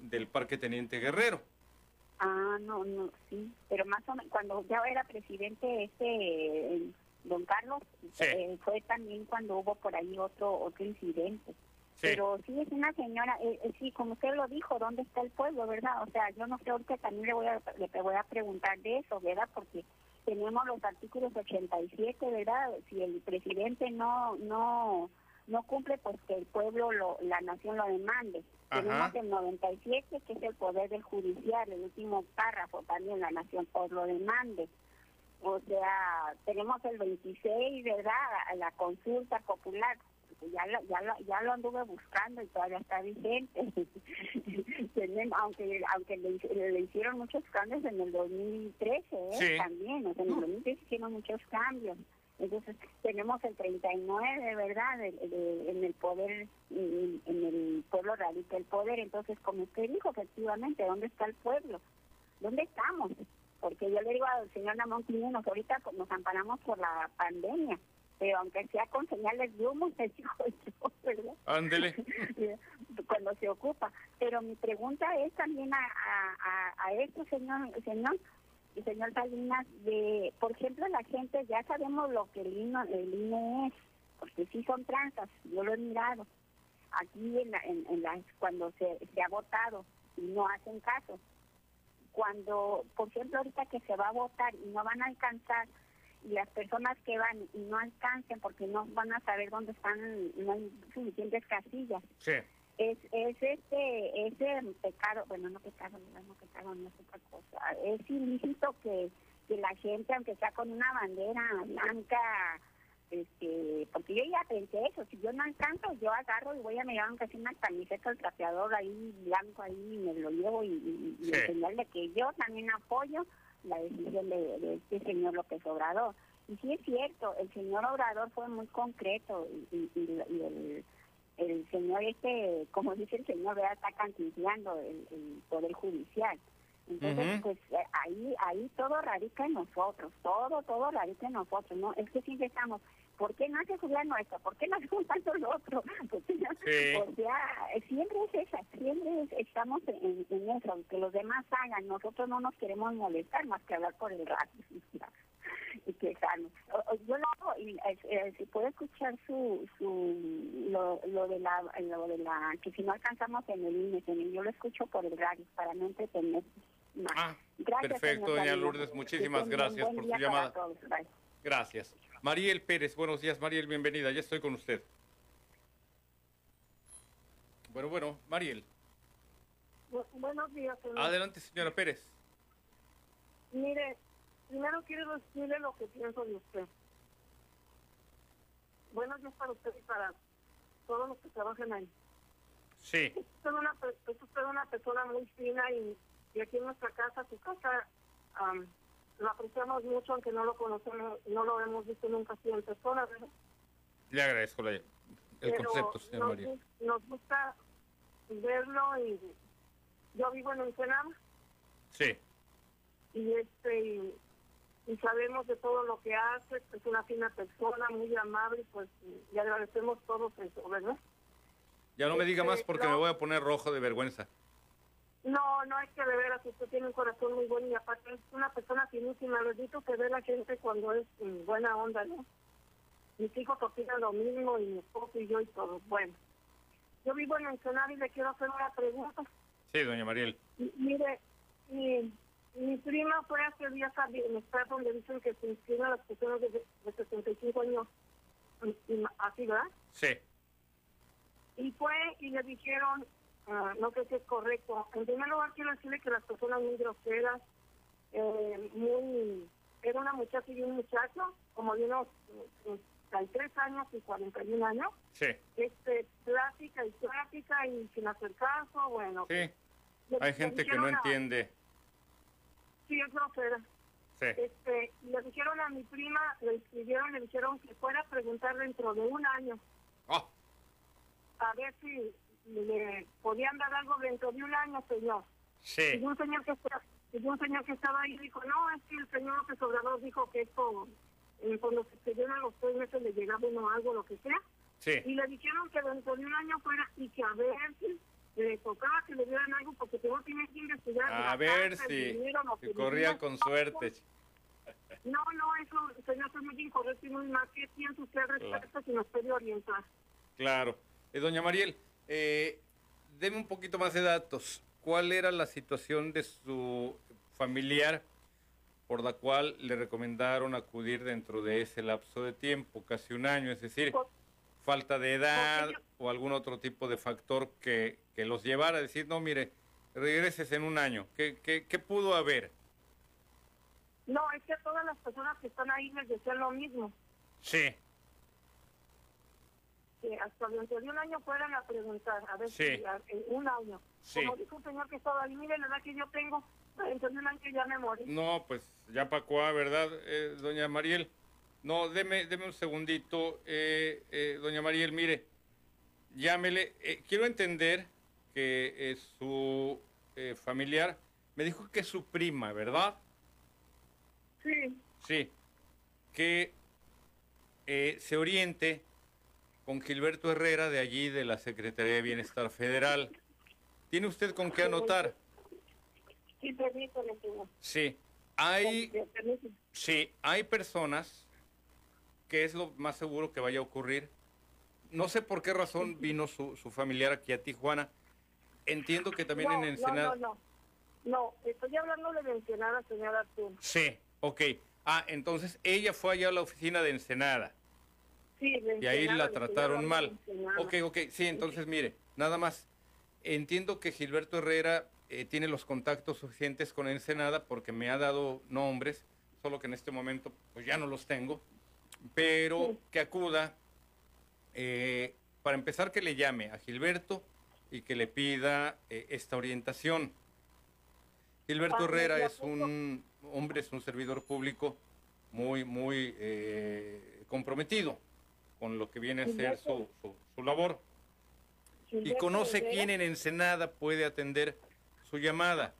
del Parque Teniente Guerrero. Ah, no, no, sí, pero más o menos cuando ya era presidente este don Carlos, Sí. eh, fue también cuando hubo por ahí otro otro incidente. Sí. Pero sí es una señora, eh, eh, sí, como usted lo dijo, ¿dónde está el pueblo, verdad? O sea, yo no sé, ahorita también le voy a, le voy a preguntar de eso, ¿verdad? Porque tenemos los artículos 87, ¿verdad? Si el presidente no no no cumple, pues que el pueblo, lo, la nación lo demande. Ajá. Tenemos el 97, que es el poder del judicial, el último párrafo también, la nación por lo demande. O sea, tenemos el 26, ¿verdad? La consulta popular. Ya lo, ya, lo, ya lo anduve buscando y todavía está vigente. Tenemos- aunque aunque le, le hicieron muchos cambios en el 2013, ¿eh? Sí. también. O sea, en el 2013 hicieron muchos cambios. Entonces, tenemos el 39, ¿verdad? El- el- en el poder, en, en el pueblo radica el poder. Entonces, como usted dijo, efectivamente, ¿dónde está el pueblo? ¿Dónde estamos? Porque yo le digo al señor Ramón Quiñones, ahorita pues, nos amparamos por la pandemia, pero aunque sea con señales de humo, se dijo yo, ¿verdad? Ándele. cuando se ocupa. Pero mi pregunta es también a, a, a, a esto, señor, señor, y señor Salinas, de, por ejemplo, la gente, ya sabemos lo que el INE, el INE es, porque sí son tranzas, yo lo he mirado. Aquí en, la, en, en las, cuando se, se ha votado y no hacen caso. Cuando, por ejemplo, ahorita que se va a votar y no van a alcanzar, y las personas que van y no alcancen porque no van a saber dónde están, no hay suficientes casillas, Sí. es, es este ese pecado, bueno, no pecado, no, pecado, no es otra cosa, es ilícito que, que la gente, aunque sea con una bandera blanca, este, porque yo ya pensé eso, si yo no alcanzo, yo agarro y voy a mirar aunque sea una camiseta del trapeador ahí blanco ahí, y me lo llevo y, y, y Sí. enseñarle que yo también apoyo la decisión de, de este señor López Obrador. Y sí es cierto, el señor Obrador fue muy concreto y, y- y- y el, el señor este, como dice el señor, ¿verdad? está cantinflando el, el Poder Judicial. Entonces, pues eh, ahí ahí todo radica en nosotros, todo, todo radica en nosotros, ¿no? Es que siempre estamos, ¿por qué no hace fulano esto? ¿Por qué no hace fulano lo otro? ¿Por qué no? Sí. Eh, siempre es esa, siempre es- estamos en, en eso, que los demás hagan, nosotros no nos queremos molestar más que hablar por el radio y quejarnos. O- o Yo lo hago y eh, eh, si puedo escuchar su, su lo, lo de la lo de la que si no alcanzamos en el INE, en el- yo lo escucho por el radio para no entretener más. Ah, Gracias, perfecto, doña Salinas. Lourdes, muchísimas Que gracias por su llamada. todos. Gracias. Mariel Pérez, buenos días, Mariel, bienvenida, ya estoy con usted. Bueno, bueno, Mariel. Bu- buenos días, señor. Adelante, señora Pérez. Mire, primero quiero decirle lo que pienso de usted. Buenos días para usted y para todos los que trabajan ahí. Sí, Es usted una, es usted una persona muy fina y, y aquí en nuestra casa, su casa, am, lo apreciamos mucho, aunque no lo conocemos, no lo hemos visto nunca así en persona, ¿verdad? le agradezco la- el Pero concepto, señora nos, gu- nos gusta verlo y yo vivo en Ensenada Sí, y este y, y sabemos de todo lo que hace, es una fina persona, muy amable, pues y le agradecemos todos eso, ¿verdad? ya no me diga más Este, porque no. me voy a poner rojo de vergüenza. No, no es que de veras usted tiene un corazón muy bueno y aparte es una persona finísima, les digo que ve la gente cuando es buena onda, ¿no? Mis hijos opinan lo mismo y mi esposo y yo y todo. Bueno, yo vivo en Ensenada y le quiero hacer una pregunta. Sí, doña Mariel. M- Mire, mi, mi prima fue hace días a bienestar donde dicen que se inscriben las personas de, de 65 años, así, ¿verdad? Sí, Y fue y le dijeron ah, no sé si es correcto. En primer lugar, quiero decirle que las personas muy groseras, eh, muy... Era una muchacha y un muchacho, como de unos 33 años y 41 años. Sí. Este, plática y plática y sin hacer caso, bueno. Sí. Le- Hay gente que no a- entiende. Sí, es grosera. Sí. Este, le dijeron a mi prima, le escribieron, le dijeron que fuera a preguntar dentro de un año. Ah. A ver si le podían dar algo dentro de un año, señor. Sí. Y un señor que está- y un señor que estaba ahí dijo, no, es que el señor López Obrador dijo que esto, eh, cuando se estuvieran los tres meses le llegaba uno algo, lo que sea. Sí. Y le dijeron que dentro de un año fuera y que a ver si le tocaba que le dieran algo porque tengo tiene que investigar. A ver casa, si, dinero, si corría con suerte. No, no, eso, señor, es muy incorrecto y muy mal. ¿Qué piensa usted al respecto si nos puede orientar? Claro. Eh, doña Mariel, eh, deme un poquito más de datos. ¿Cuál era la situación de su familiar por la cual le recomendaron acudir dentro de ese lapso de tiempo, casi un año? Es decir, falta de edad o algún otro tipo de factor que, que los llevara a decir, no, mire, regreses en un año. ¿Qué, qué, qué pudo haber? No, es que a todas las personas que están ahí les decían lo mismo. Sí, Que hasta dentro de un año fueran a preguntar, a ver Sí. si a- en un año. Sí. Como dijo un señor que estaba ahí, mire la edad que yo tengo, dentro de un año ya me morí. No, pues ya para cuá, ¿verdad, eh, doña Mariel? No, deme, deme un segundito, eh, eh, doña Mariel, mire, llámele. eh, quiero entender que eh, su eh, familiar me dijo que es su prima, ¿verdad? Sí. Sí. Que eh, se oriente con Gilberto Herrera de allí, de la Secretaría de Bienestar Federal. ¿Tiene usted con qué anotar? Sí, permítame, señor. Sí. Hay... Sí, hay personas que es lo más seguro que vaya a ocurrir. No sé por qué razón vino su, su familiar aquí a Tijuana. Entiendo que también no, en Ensenada... No, no, no. No, estoy hablándole de Ensenada, señora Arturo. Sí, ok. Ah, entonces ella fue allá a la oficina de Ensenada Sí, de y ahí Ensenada, la trataron hablando mal. Ensenada. Ok, ok, sí, entonces mire, nada más. Entiendo que Gilberto Herrera eh, tiene los contactos suficientes con Ensenada porque me ha dado nombres, solo que en este momento pues ya no los tengo, pero que acuda, eh, para empezar que le llame a Gilberto y que le pida eh, esta orientación. Gilberto Ah, Herrera ¿me es un hombre, es un servidor público muy, muy eh, comprometido con lo que viene a ser su, su- su labor. Y conoce quién en Ensenada puede atender su llamada.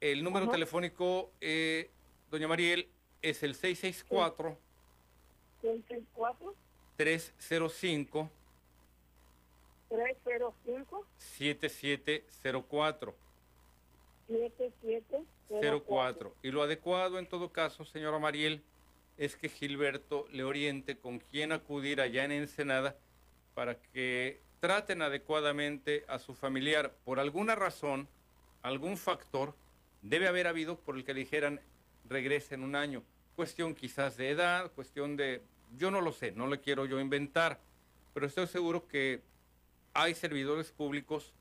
El número Ajá. telefónico, eh, doña Mariel, es el 664 664 305 305 7704 7704. 04. Y lo adecuado en todo caso, señora Mariel, es que Gilberto le oriente con quién acudir allá en Ensenada para que traten adecuadamente a su familiar. Por alguna razón, algún factor debe haber habido por el que le dijeran regrese en un año. Cuestión quizás de edad, cuestión de... Yo no lo sé, no le quiero yo inventar, pero estoy seguro que hay servidores públicos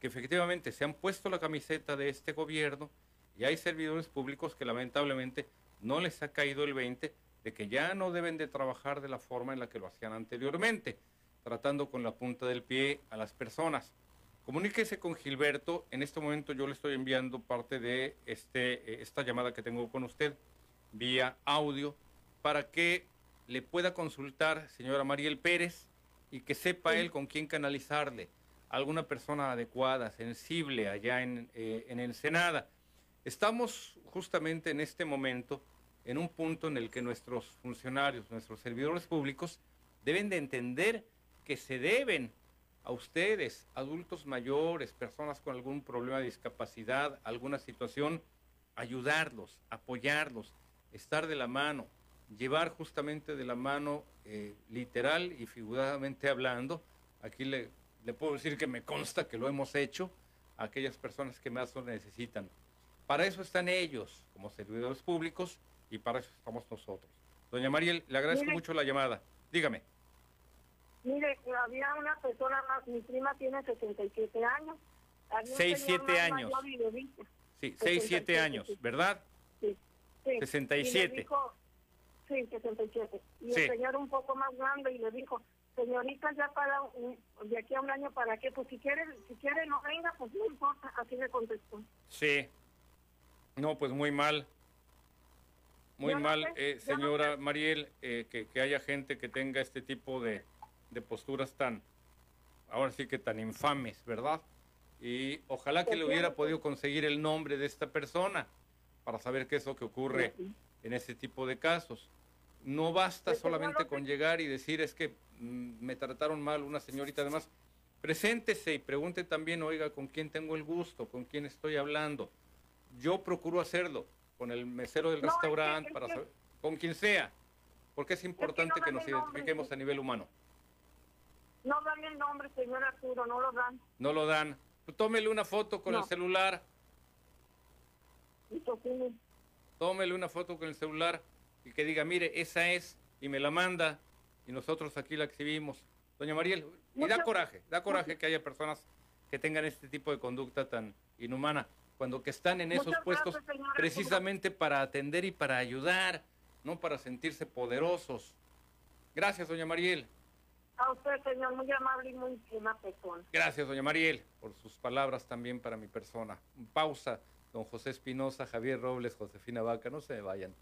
que efectivamente se han puesto la camiseta de este gobierno y hay servidores públicos que lamentablemente no les ha caído el 20 de que ya no deben de trabajar de la forma en la que lo hacían anteriormente, tratando con la punta del pie a las personas. Comuníquese con Gilberto, en este momento yo le estoy enviando parte de este, eh, esta llamada que tengo con usted vía audio para que le pueda consultar, señora Mariel Pérez, y que sepa él con quién canalizarle alguna persona adecuada, sensible allá en, eh, en Ensenada. Estamos justamente en este momento en un punto en el que nuestros funcionarios, nuestros servidores públicos, deben de entender que se deben a ustedes, adultos mayores, personas con algún problema de discapacidad, alguna situación, ayudarlos, apoyarlos, estar de la mano, llevar justamente de la mano, eh, literal y figuradamente hablando, aquí le, le puedo decir que me consta que lo hemos hecho, a aquellas personas que más lo necesitan. Para eso están ellos como servidores públicos y para eso estamos nosotros. Doña Mariel, le agradezco Mire. mucho la llamada. Dígame. Mire, había una persona más, mi prima tiene 67 años. Había un 6, señor 7 más años. Sí, 6, 7 años, ¿verdad? Sí, sí. 67. Y dijo, sí, 67. Y Sí. el señor un poco más grande y le dijo, señorita, ya para un- de aquí a un año, ¿para qué? Pues si quiere, si quiere no venga, pues no importa. Así le contestó. Sí. No, pues muy mal. Muy no mal, sé, eh, no señora Mariel, eh, que, que haya gente que tenga este tipo de, de posturas tan, ahora sí que tan infames, ¿verdad? Y ojalá que le hubiera podido conseguir el nombre de esta persona para saber qué es lo que ocurre en este tipo de casos. No basta solamente con llegar y decir es que mm, me trataron mal una señorita. Además, preséntese y pregunte también, oiga, con quién tengo el gusto, con quién estoy hablando. Yo procuro hacerlo con el mesero del No, es que- restaurante, es para que- saber, con quien sea, porque es importante que nos nombre, identifiquemos a nivel humano. No dan el nombre, señor Arturo, no lo dan. No lo dan. Tómele una foto con el celular, pues, tómele una foto con el celular y que diga, mire, esa es, y me la manda, y nosotros aquí la exhibimos. Doña Mariel, y da coraje, da coraje que haya personas que tengan este tipo de conducta tan inhumana, cuando que están en esos Muchas puestos gracias, señora. precisamente para atender y para ayudar, no para sentirse poderosos. Gracias, doña Mariel. A usted, señor, muy amable y muy persona. Gracias, doña Mariel, por sus palabras también para mi persona. Pausa, don José Espinosa, Javier Robles, Josefina Vaca, no se me vayan.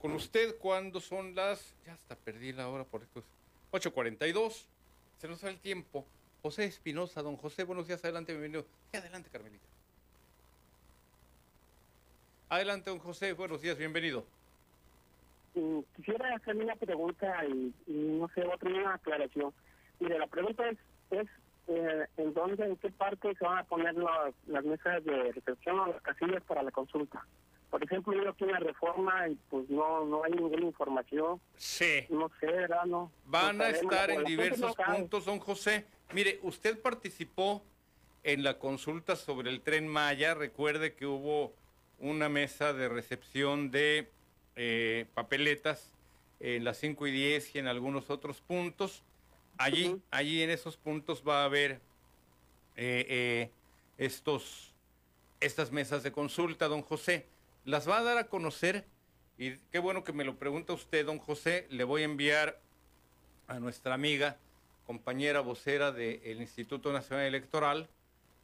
Con usted cuando son las... Ya hasta perdí la hora por esto. 8.42. Se nos va el tiempo. José Espinosa, don José, buenos días, adelante, bienvenido. Adelante, Carmelita. Adelante, don José, buenos días, bienvenido. Mm, Quisiera hacerle una pregunta y, no sé, otra una aclaración. Mire, la pregunta es, es eh, ¿en dónde, en qué parte se van a poner las mesas de recepción o las casillas para la consulta? Por ejemplo, yo aquí en la reforma y pues no no hay ninguna información. Sí. No sé, ¿verdad? No, Van no a sabemos, estar en diversos no puntos, don José. Mire, usted participó en la consulta sobre el tren Maya. Recuerde que hubo una mesa de recepción de eh, papeletas en las 5 y 10 y en algunos otros puntos. Allí, allí en esos puntos va a haber eh, eh, estos, estas mesas de consulta, don José. Las va a dar a conocer y qué bueno que me lo pregunta usted, don José. Le voy a enviar a nuestra amiga, compañera vocera del Instituto Nacional Electoral,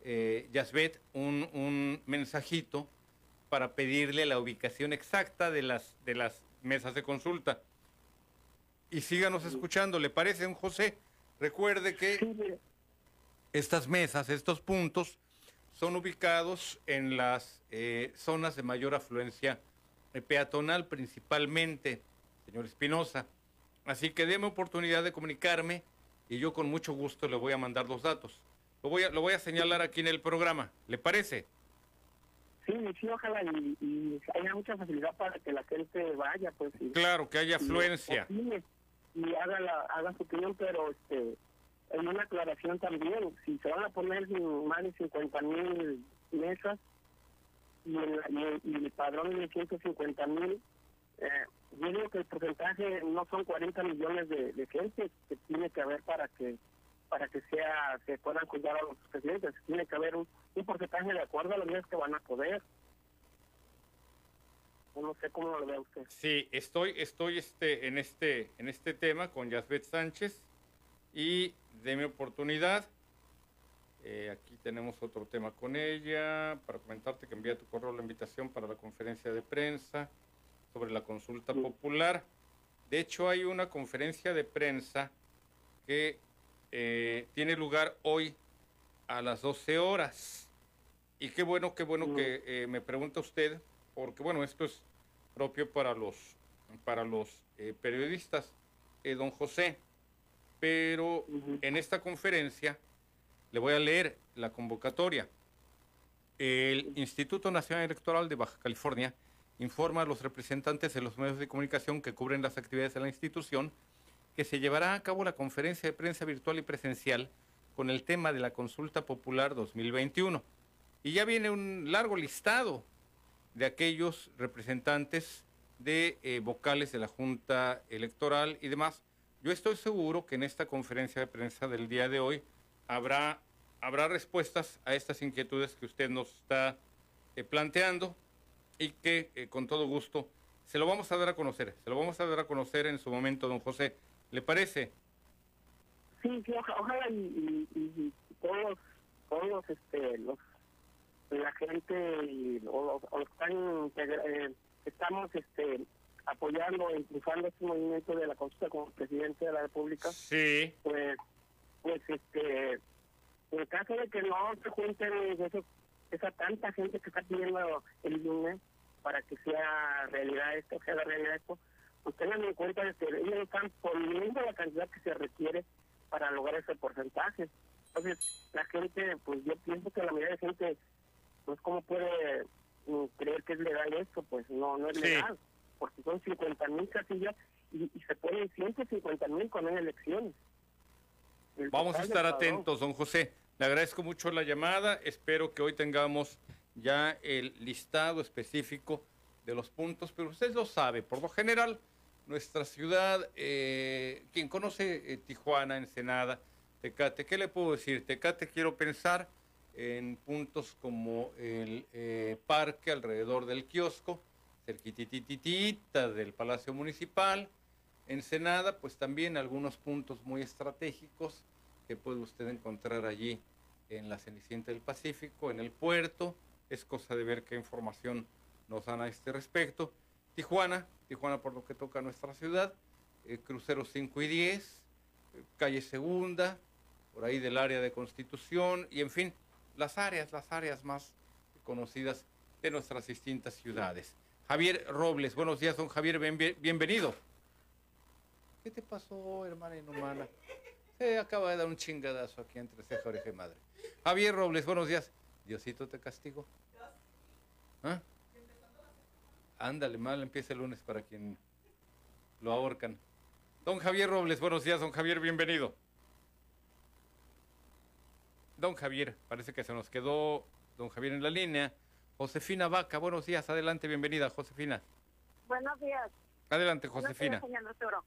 eh, Yasbet, un, un mensajito para pedirle la ubicación exacta de las, de las mesas de consulta. Y síganos escuchando, ¿le parece, don José? Recuerde que estas mesas, estos puntos, son ubicados en las eh, zonas de mayor afluencia peatonal principalmente, señor Espinosa. Así que déme oportunidad de comunicarme y yo con mucho gusto le voy a mandar los datos. Lo voy a, lo voy a señalar aquí en el programa. ¿Le parece? Sí, sí, ojalá y, y haya mucha facilidad para que la gente vaya, pues. y- Claro, que haya y afluencia. opine Y haga, la, haga su opinión, pero este, en una aclaración también, si se van a poner más de 50 mil mesas y el, y y el padrón de 150 mil, eh, yo digo que el porcentaje no son 40 millones de, de gente que tiene que haber para que para que sea se puedan cuidar a los presidentes. Tiene que haber un, un porcentaje de acuerdo a los que van a poder. No sé cómo lo ve usted. Sí, estoy, estoy este, en, este, en este tema con Yasbet Sánchez y deme oportunidad. Eh, aquí tenemos otro tema con ella para comentarte que envía tu correo la invitación para la conferencia de prensa sobre la consulta popular. De hecho, hay una conferencia de prensa que eh, tiene lugar hoy a las 12 horas. Y qué bueno, qué bueno que eh, me pregunta usted, porque bueno, esto es propio para los, para los periodistas, don José. Pero en esta conferencia le voy a leer la convocatoria. El Instituto Nacional Electoral de Baja California informa a los representantes de los medios de comunicación que cubren las actividades de la institución que se llevará a cabo la conferencia de prensa virtual y presencial con el tema de la consulta popular 2021. Y ya viene un largo listado de aquellos representantes de eh, vocales de la Junta Electoral y demás. Yo estoy seguro que en esta conferencia de prensa del día de hoy habrá, habrá respuestas a estas inquietudes que usted nos está eh, planteando y que eh, con todo gusto se lo vamos a dar a conocer. Se lo vamos a dar a conocer en su momento, don José. ¿Le parece? Sí, sí, oja- ojalá y, y, y todos, todos este, los, la gente o, o están, eh, estamos este, apoyando e impulsando este movimiento de la consulta como presidente de la República, sí. pues, pues este, en caso de que no se junten esos, esa tanta gente que está pidiendo el INE para que sea realidad esto, sea la realidad esto, pues tengan en cuenta que ellos están poniendo la cantidad que se requiere para lograr ese porcentaje. Entonces, la gente, pues yo pienso que la mayoría de gente, pues cómo puede mm, creer que es legal esto, pues no, no es Sí. legal, porque son 50 mil casillas y, y se ponen 150 mil cuando hay elecciones. El Vamos a estar atentos, don José. Le agradezco mucho la llamada. Espero que hoy tengamos ya el listado específico de los puntos, pero usted lo sabe, por lo general, nuestra ciudad, eh, quien conoce eh, Tijuana, Ensenada, Tecate, ¿qué le puedo decir? Tecate quiero pensar en puntos como el eh, parque alrededor del kiosco, cerquitititita del Palacio Municipal, Ensenada, pues también algunos puntos muy estratégicos que puede usted encontrar allí en la Cenicienta del Pacífico, en el puerto. Es cosa de ver qué información nos dan a este respecto. Tijuana, Tijuana por lo que toca a nuestra ciudad, eh, crucero 5 y 10, eh, calle Segunda, por ahí del área de Constitución, y en fin, las áreas, las áreas más conocidas de nuestras distintas ciudades. Javier Robles, buenos días, don Javier, bien- bien- bienvenido. ¿Qué te pasó, hermana inhumana? Se acaba de dar un chingadazo aquí entre ceja, oreja y madre. Javier Robles, buenos días. Diosito te castigo. ¿Ah? Ándale, mal empieza el lunes para quien lo ahorcan. Don Javier Robles, buenos días, don Javier, bienvenido. Don Javier, parece que se nos quedó don Javier en la línea. Josefina Vaca, buenos días, adelante, bienvenida, Josefina. Buenos días. Adelante, Josefina. días, señor Arturo.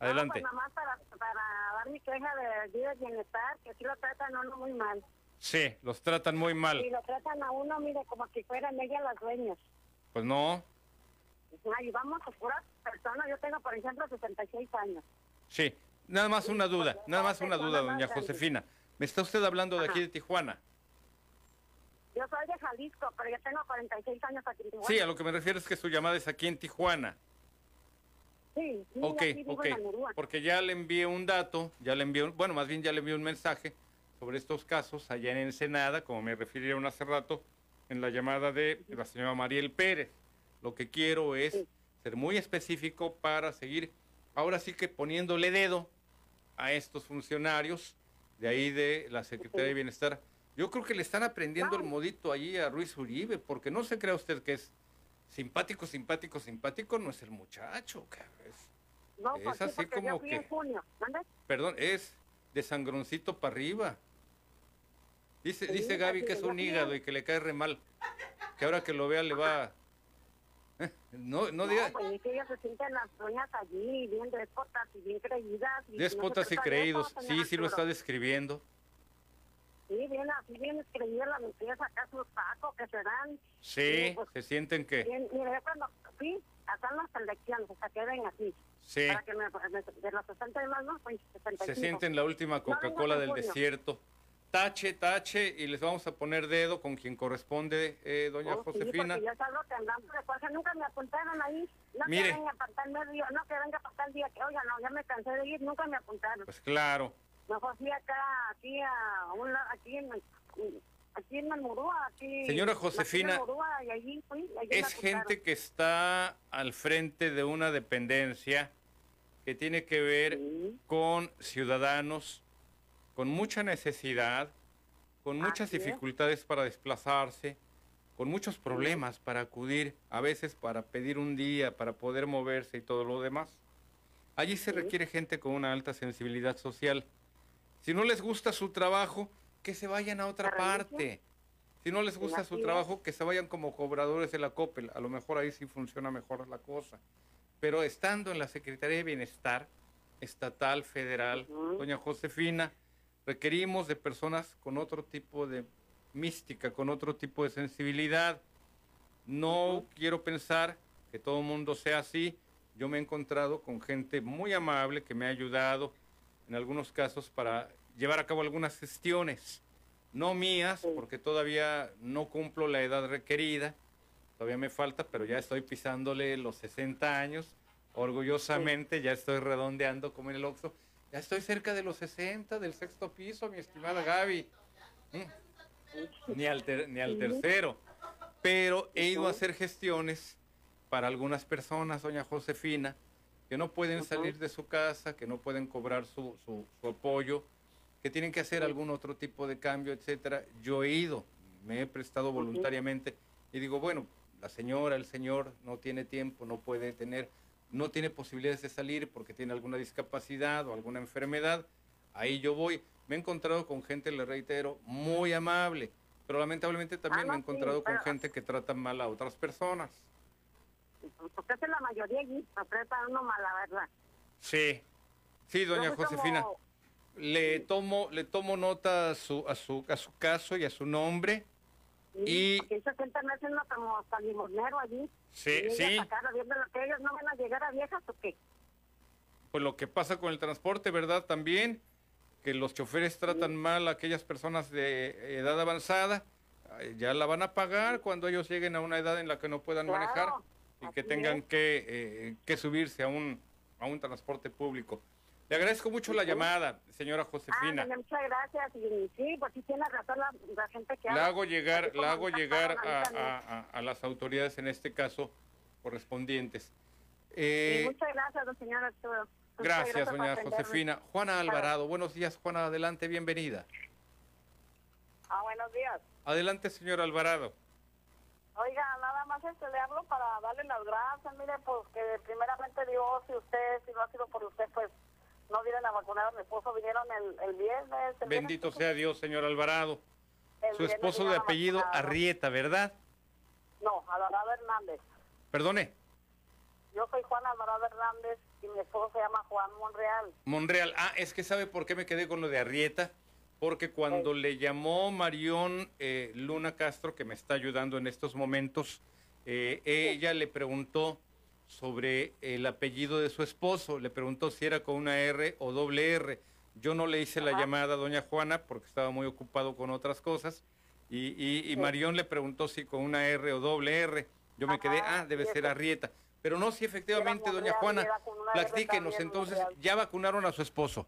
Adelante. No, pues nomás para, para dar mi queja de vida y bienestar, que sí lo tratan a uno muy mal. Sí, los tratan muy mal. Y lo tratan a uno, mire, como si fueran ellas las dueñas. Pues no, Ayudamos a puras personas. Yo tengo, por ejemplo, 66 años. sí. Nada más una duda, nada más una duda, doña Josefina. Me está usted hablando de aquí de Tijuana. Yo soy de Jalisco, pero yo tengo 46 años aquí en Tijuana. Sí, a lo que me refiero es que su llamada es aquí en Tijuana. Sí, sí, Ok, aquí vivo ok. en. Porque ya le envié un dato, ya le envié, un- bueno, más bien ya le envié un mensaje sobre estos casos allá en Ensenada, como me refirieron hace rato en la llamada de la señora Mariel Pérez. Lo que quiero es ser muy específico para seguir, ahora sí que poniéndole dedo a estos funcionarios de ahí de la Secretaría de Bienestar. Yo creo que le están aprendiendo el modito allí a Ruiz Uribe, porque no se crea usted que es simpático, simpático, simpático, no es el muchacho, cabrón, es- No, es pues sí, así porque como yo fui que- en junio. ¿Mande? Perdón, es de sangroncito para arriba. Dice, Sí, dice Gaby que es un hígado y que le cae re mal. Que ahora que lo vea le va... Eh, No, no diga... pues es que ellos se sienten las doñas allí, bien déspotas y bien creídas. y no se Déspotas y creídos. eso, Sí, sí lo está describiendo. Sí, bien así, bien creídas la limpieza acá sus tacos que se dan. Sí, pues, se sienten que... Bien, mire, yo cuando fui, hasta las elecciones, hasta que ven así. Sí. Para que me, de los 60 y más, no, pues 65. Se sienten la última No Coca-Cola en del desierto. Tache, tache, y les vamos a poner dedo con quien corresponde, eh, doña Oh, sí, Josefina. porque yo salgo temblando de fuerza, nunca me apuntaron ahí. No Mire. que venga para tal medio, no que venga para tal día, que oiga, no, ya me cansé de ir, nunca me apuntaron. Pues claro. Fui acá, aquí a en, aquí en Murúa, aquí. Señora Josefina, en y allí Es gente que está al frente de una dependencia que tiene que ver con ciudadanos con mucha necesidad, con muchas Así es. dificultades para desplazarse, con muchos problemas para acudir, a veces para pedir un día, para poder moverse y todo lo demás. Allí se requiere gente con una alta sensibilidad social. Si no les gusta su trabajo, que se vayan a otra parte. Si no les gusta su trabajo, que se vayan como cobradores de la COPEL. A lo mejor ahí sí funciona mejor la cosa. Pero estando en la Secretaría de Bienestar Estatal, Federal, doña Josefina, requerimos de personas con otro tipo de mística, con otro tipo de sensibilidad. No quiero pensar que todo el mundo sea así. Yo me he encontrado con gente muy amable que me ha ayudado en algunos casos para llevar a cabo algunas gestiones, no mías, porque todavía no cumplo la edad requerida, todavía me falta, pero ya estoy pisándole los 60 años, orgullosamente ya estoy redondeando como en el Oxxo, ya estoy cerca de los 60, del sexto piso, mi estimada Gaby. Mm. Ni al, ter- ni al tercero. Pero he ido a hacer gestiones para algunas personas, doña Josefina, que no pueden salir de su casa, que no pueden cobrar su, su- su apoyo, que tienen que hacer algún otro tipo de cambio, etcétera. Yo he ido, me he prestado voluntariamente y digo, bueno, la señora, el señor no tiene tiempo, no puede tener, no tiene posibilidades de salir porque tiene alguna discapacidad o alguna enfermedad. Ahí yo voy. Me he encontrado con gente, le reitero, muy amable, pero lamentablemente también me he encontrado con gente que trata mal a otras personas. Porque es la mayoría allí, nos trata uno mal, la verdad. Sí, sí, doña Josefina. como- Le tomo, le tomo nota a su, a su, a su caso y a su nombre. Y Porque se sienten meses uno como hasta limonero allí. Sí, y sí. acá viendo lo que ellos no van a llegar a viejas o qué. pues lo que pasa con el transporte, ¿verdad? También que los choferes tratan mal a aquellas personas de edad avanzada, ya la van a pagar cuando ellos lleguen a una edad en la que no puedan Claro. manejar. Y que tengan que, eh, que subirse a un, a un transporte público. Le agradezco mucho la llamada, señora Josefina. Ah, muchas gracias. Y, sí, pues sí tiene razón la, la gente que La hago llegar, la hago llegar a, a- las autoridades, en este caso, correspondientes. Eh, muchas gracias, don señor Arturo. Muchas gracias, por doña. Josefina. Juana Alvarado, buenos días, Juana, adelante, bienvenida. Ah, buenos días. Adelante, señor Alvarado. Oiga, nada más este, le hablo para darle las gracias. Mire, pues que primeramente Dios y usted, si no ha sido por usted, pues no vienen a vacunar a mi esposo. Vinieron el, el viernes. el Bendito sea Dios, señor Alvarado. Su esposo de apellido. Arrieta, ¿verdad? No, Alvarado Hernández. Perdone, Yo soy Juan Alvarado Hernández y mi esposo se llama Juan Monreal. Monreal. Ah, es que sabe por qué me quedé con lo de Arrieta. Porque cuando le llamó Marión eh, Luna Castro, que me está ayudando en estos momentos, eh, ella le preguntó sobre el apellido de su esposo. Le preguntó si era con una R o doble R. Yo no le hice la llamada a doña Juana porque estaba muy ocupado con otras cosas. Y, y, y Marión le preguntó si con una R o doble R. Yo me quedé, ah, debe ser Arrieta. Pero no, si efectivamente, doña Juana, platíquenos entonces, ya vacunaron a su esposo.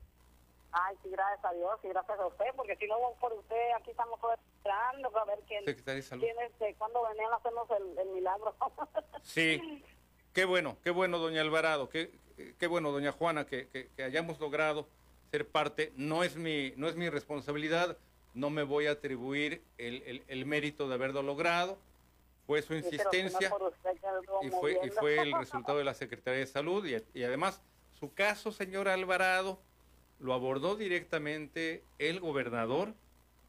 Ay, sí, gracias a Dios y gracias a usted, porque si no por usted, aquí estamos esperando a ver quién, quién este, cuando venían a hacernos el, el milagro. Sí, qué bueno, qué bueno, doña Alvarado, qué, qué bueno, doña Juana, que, que- que hayamos logrado ser parte. No es mi, no es mi responsabilidad, no me voy a atribuir el, el- el mérito de haberlo logrado. Fue su Sí, no insistencia por usted, y fue, y fue el resultado de la Secretaría de Salud. Y, y además, su caso, señora Alvarado, lo abordó directamente el gobernador.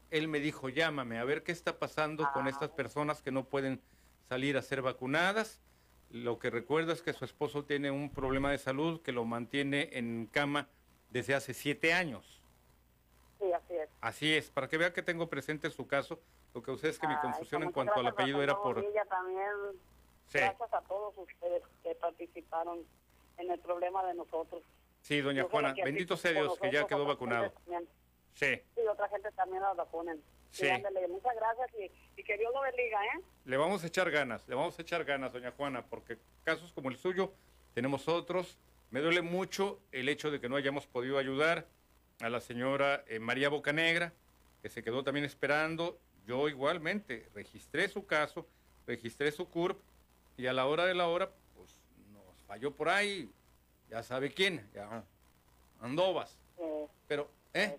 Él me dijo, llámame a ver qué está pasando con estas personas que no pueden salir a ser vacunadas. Lo que recuerdo es que su esposo tiene un problema de salud que lo mantiene en cama desde hace siete años. Sí, así es. Así es, para que vea que tengo presente su caso. Lo que sucede es que mi confusión en cuanto al apellido era por... También. Sí. Gracias a todos ustedes que participaron en el problema de nosotros. Sí, doña Juana, bendito sea Dios que ya quedó vacunado. Sí. Sí, otra gente también la vacunen. Sí. muchas gracias y, y que Dios lo bendiga, ¿eh? Le vamos a echar ganas, le vamos a echar ganas, doña Juana, porque casos como el suyo tenemos otros. Me duele mucho el hecho de que no hayamos podido ayudar a la señora eh, María Bocanegra, que se quedó también esperando. Yo igualmente registré su caso, registré su CURP y a la hora de la hora, pues nos falló por ahí, ya sabe quién, ya Andovas. Pero, ¿eh?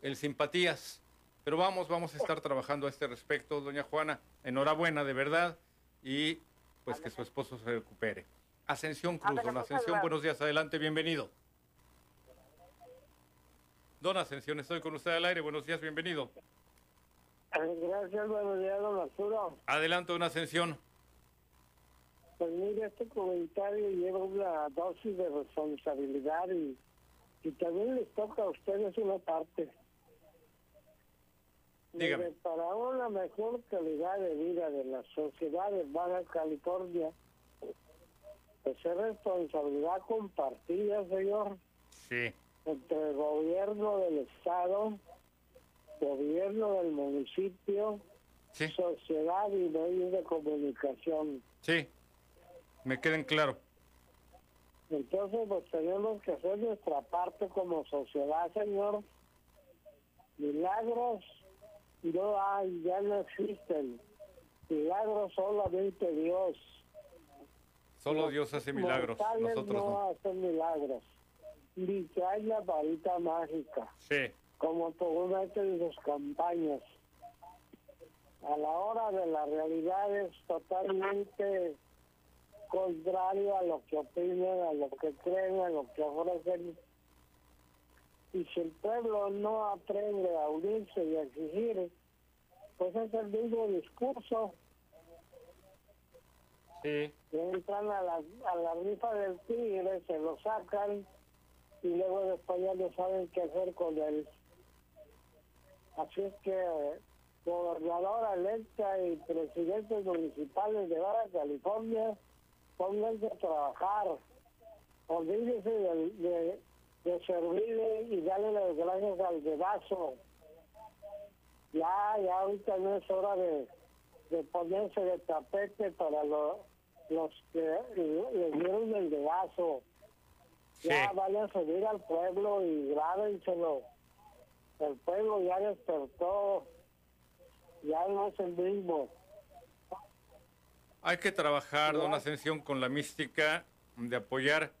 El simpatías. Pero vamos, vamos a estar trabajando a este respecto, doña Juana. Enhorabuena, de verdad. Y pues que su esposo se recupere. Ascensión Cruz, don muchas Ascensión, buenos días, adelante, bienvenido. Don Ascensión, estoy con usted al aire, buenos días, bienvenido. Gracias, buenos días, don Arturo. Adelante, don Ascensión. Pues mire, este comentario lleva una dosis de responsabilidad y, y también les toca a ustedes una parte. Dígame. Para una mejor calidad de vida de la sociedad de Baja California, pues es responsabilidad compartida, señor, Sí. entre el gobierno del Estado, gobierno del municipio, sociedad y medios de comunicación. Sí, me queden claro. Entonces, pues tenemos que hacer nuestra parte como sociedad, señor. Milagros no hay, ya no existen. Milagros solamente Dios. Solo Dios hace milagros, nosotros no no. hacen milagros. Ni que hay la varita mágica, Sí, como promete en sus campañas. A la hora de la realidad es totalmente contrario a lo que opinan, a lo que creen, a lo que ofrecen. Y si el pueblo no aprende a unirse y a exigir, pues es el mismo discurso. sí. Entran a la, a la rifa del tigre, se lo sacan y luego después ya no saben qué hacer con él. Así es que gobernadora electa y presidentes municipales de Baja California, pónganse a trabajar. Olvídense de, de, de servirle y darle las gracias al dedazo. Ya, ya ahorita no es hora de, de ponerse de tapete para lo, los que le dieron el dedazo. Ya vayan a subir al pueblo y grábenselo. El pueblo ya despertó. Ya no es el mismo. Hay que trabajar, don Ascensión, con la mística de apoyar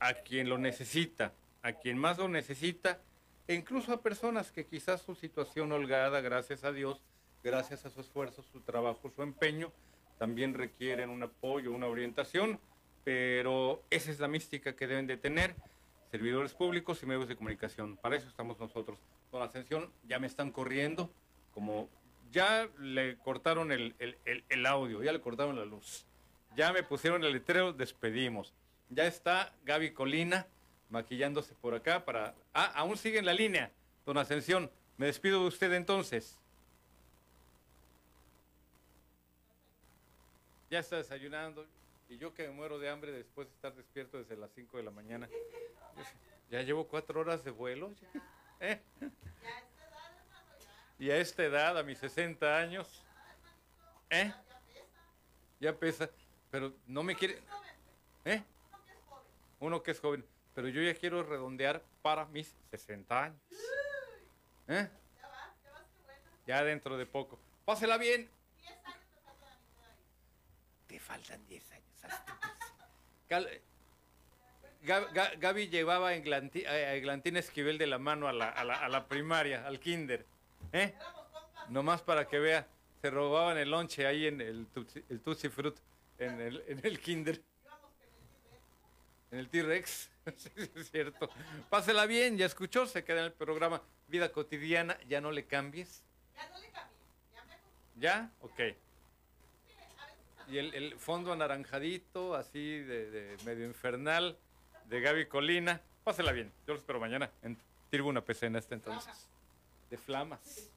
a quien lo necesita, a quien más lo necesita, e incluso a personas que quizás su situación holgada, gracias a Dios, gracias a su esfuerzo, su trabajo, su empeño, también requieren un apoyo, una orientación, pero esa es la mística que deben de tener servidores públicos y medios de comunicación. Para eso estamos nosotros. Don Ascensión, ya me están corriendo, como ya le cortaron el, el, audio, ya le cortaron la luz, ya me pusieron el letrero, despedimos. Ya está Gaby Colina maquillándose por acá para... Ah, aún sigue en la línea, don Ascensión. Me despido de usted entonces. Ya está desayunando y yo que me muero de hambre después de estar despierto desde las 5 de la mañana. Ya llevo cuatro horas de vuelo. ¿Eh? Y a esta edad, a mis 60 años, ¿eh? Ya pesa, pero no me quiere... ¿Eh? Uno que es joven, pero yo ya quiero redondear para mis 60 años. ¿Eh? Ya dentro de poco. Pásela bien. Te faltan 10 años. Gaby, llevaba a Eglantín Esquivel de la mano a la, a la, a la primaria, al kinder. ¿Eh? Nomás para que vea, se robaban el lonche ahí en el, el Tutsi Fruit, en el, en el Kinder. En el T-Rex, sí, es cierto. Pásela bien, ya escuchó, se queda en el programa Vida Cotidiana, ya no le cambies. Ya no le cambies, ya Ok. Y el, el, fondo anaranjadito, así de, de, medio infernal, de Gaby Colina. Pásela bien, yo lo espero mañana en Tribuna PC en este entonces de flamas.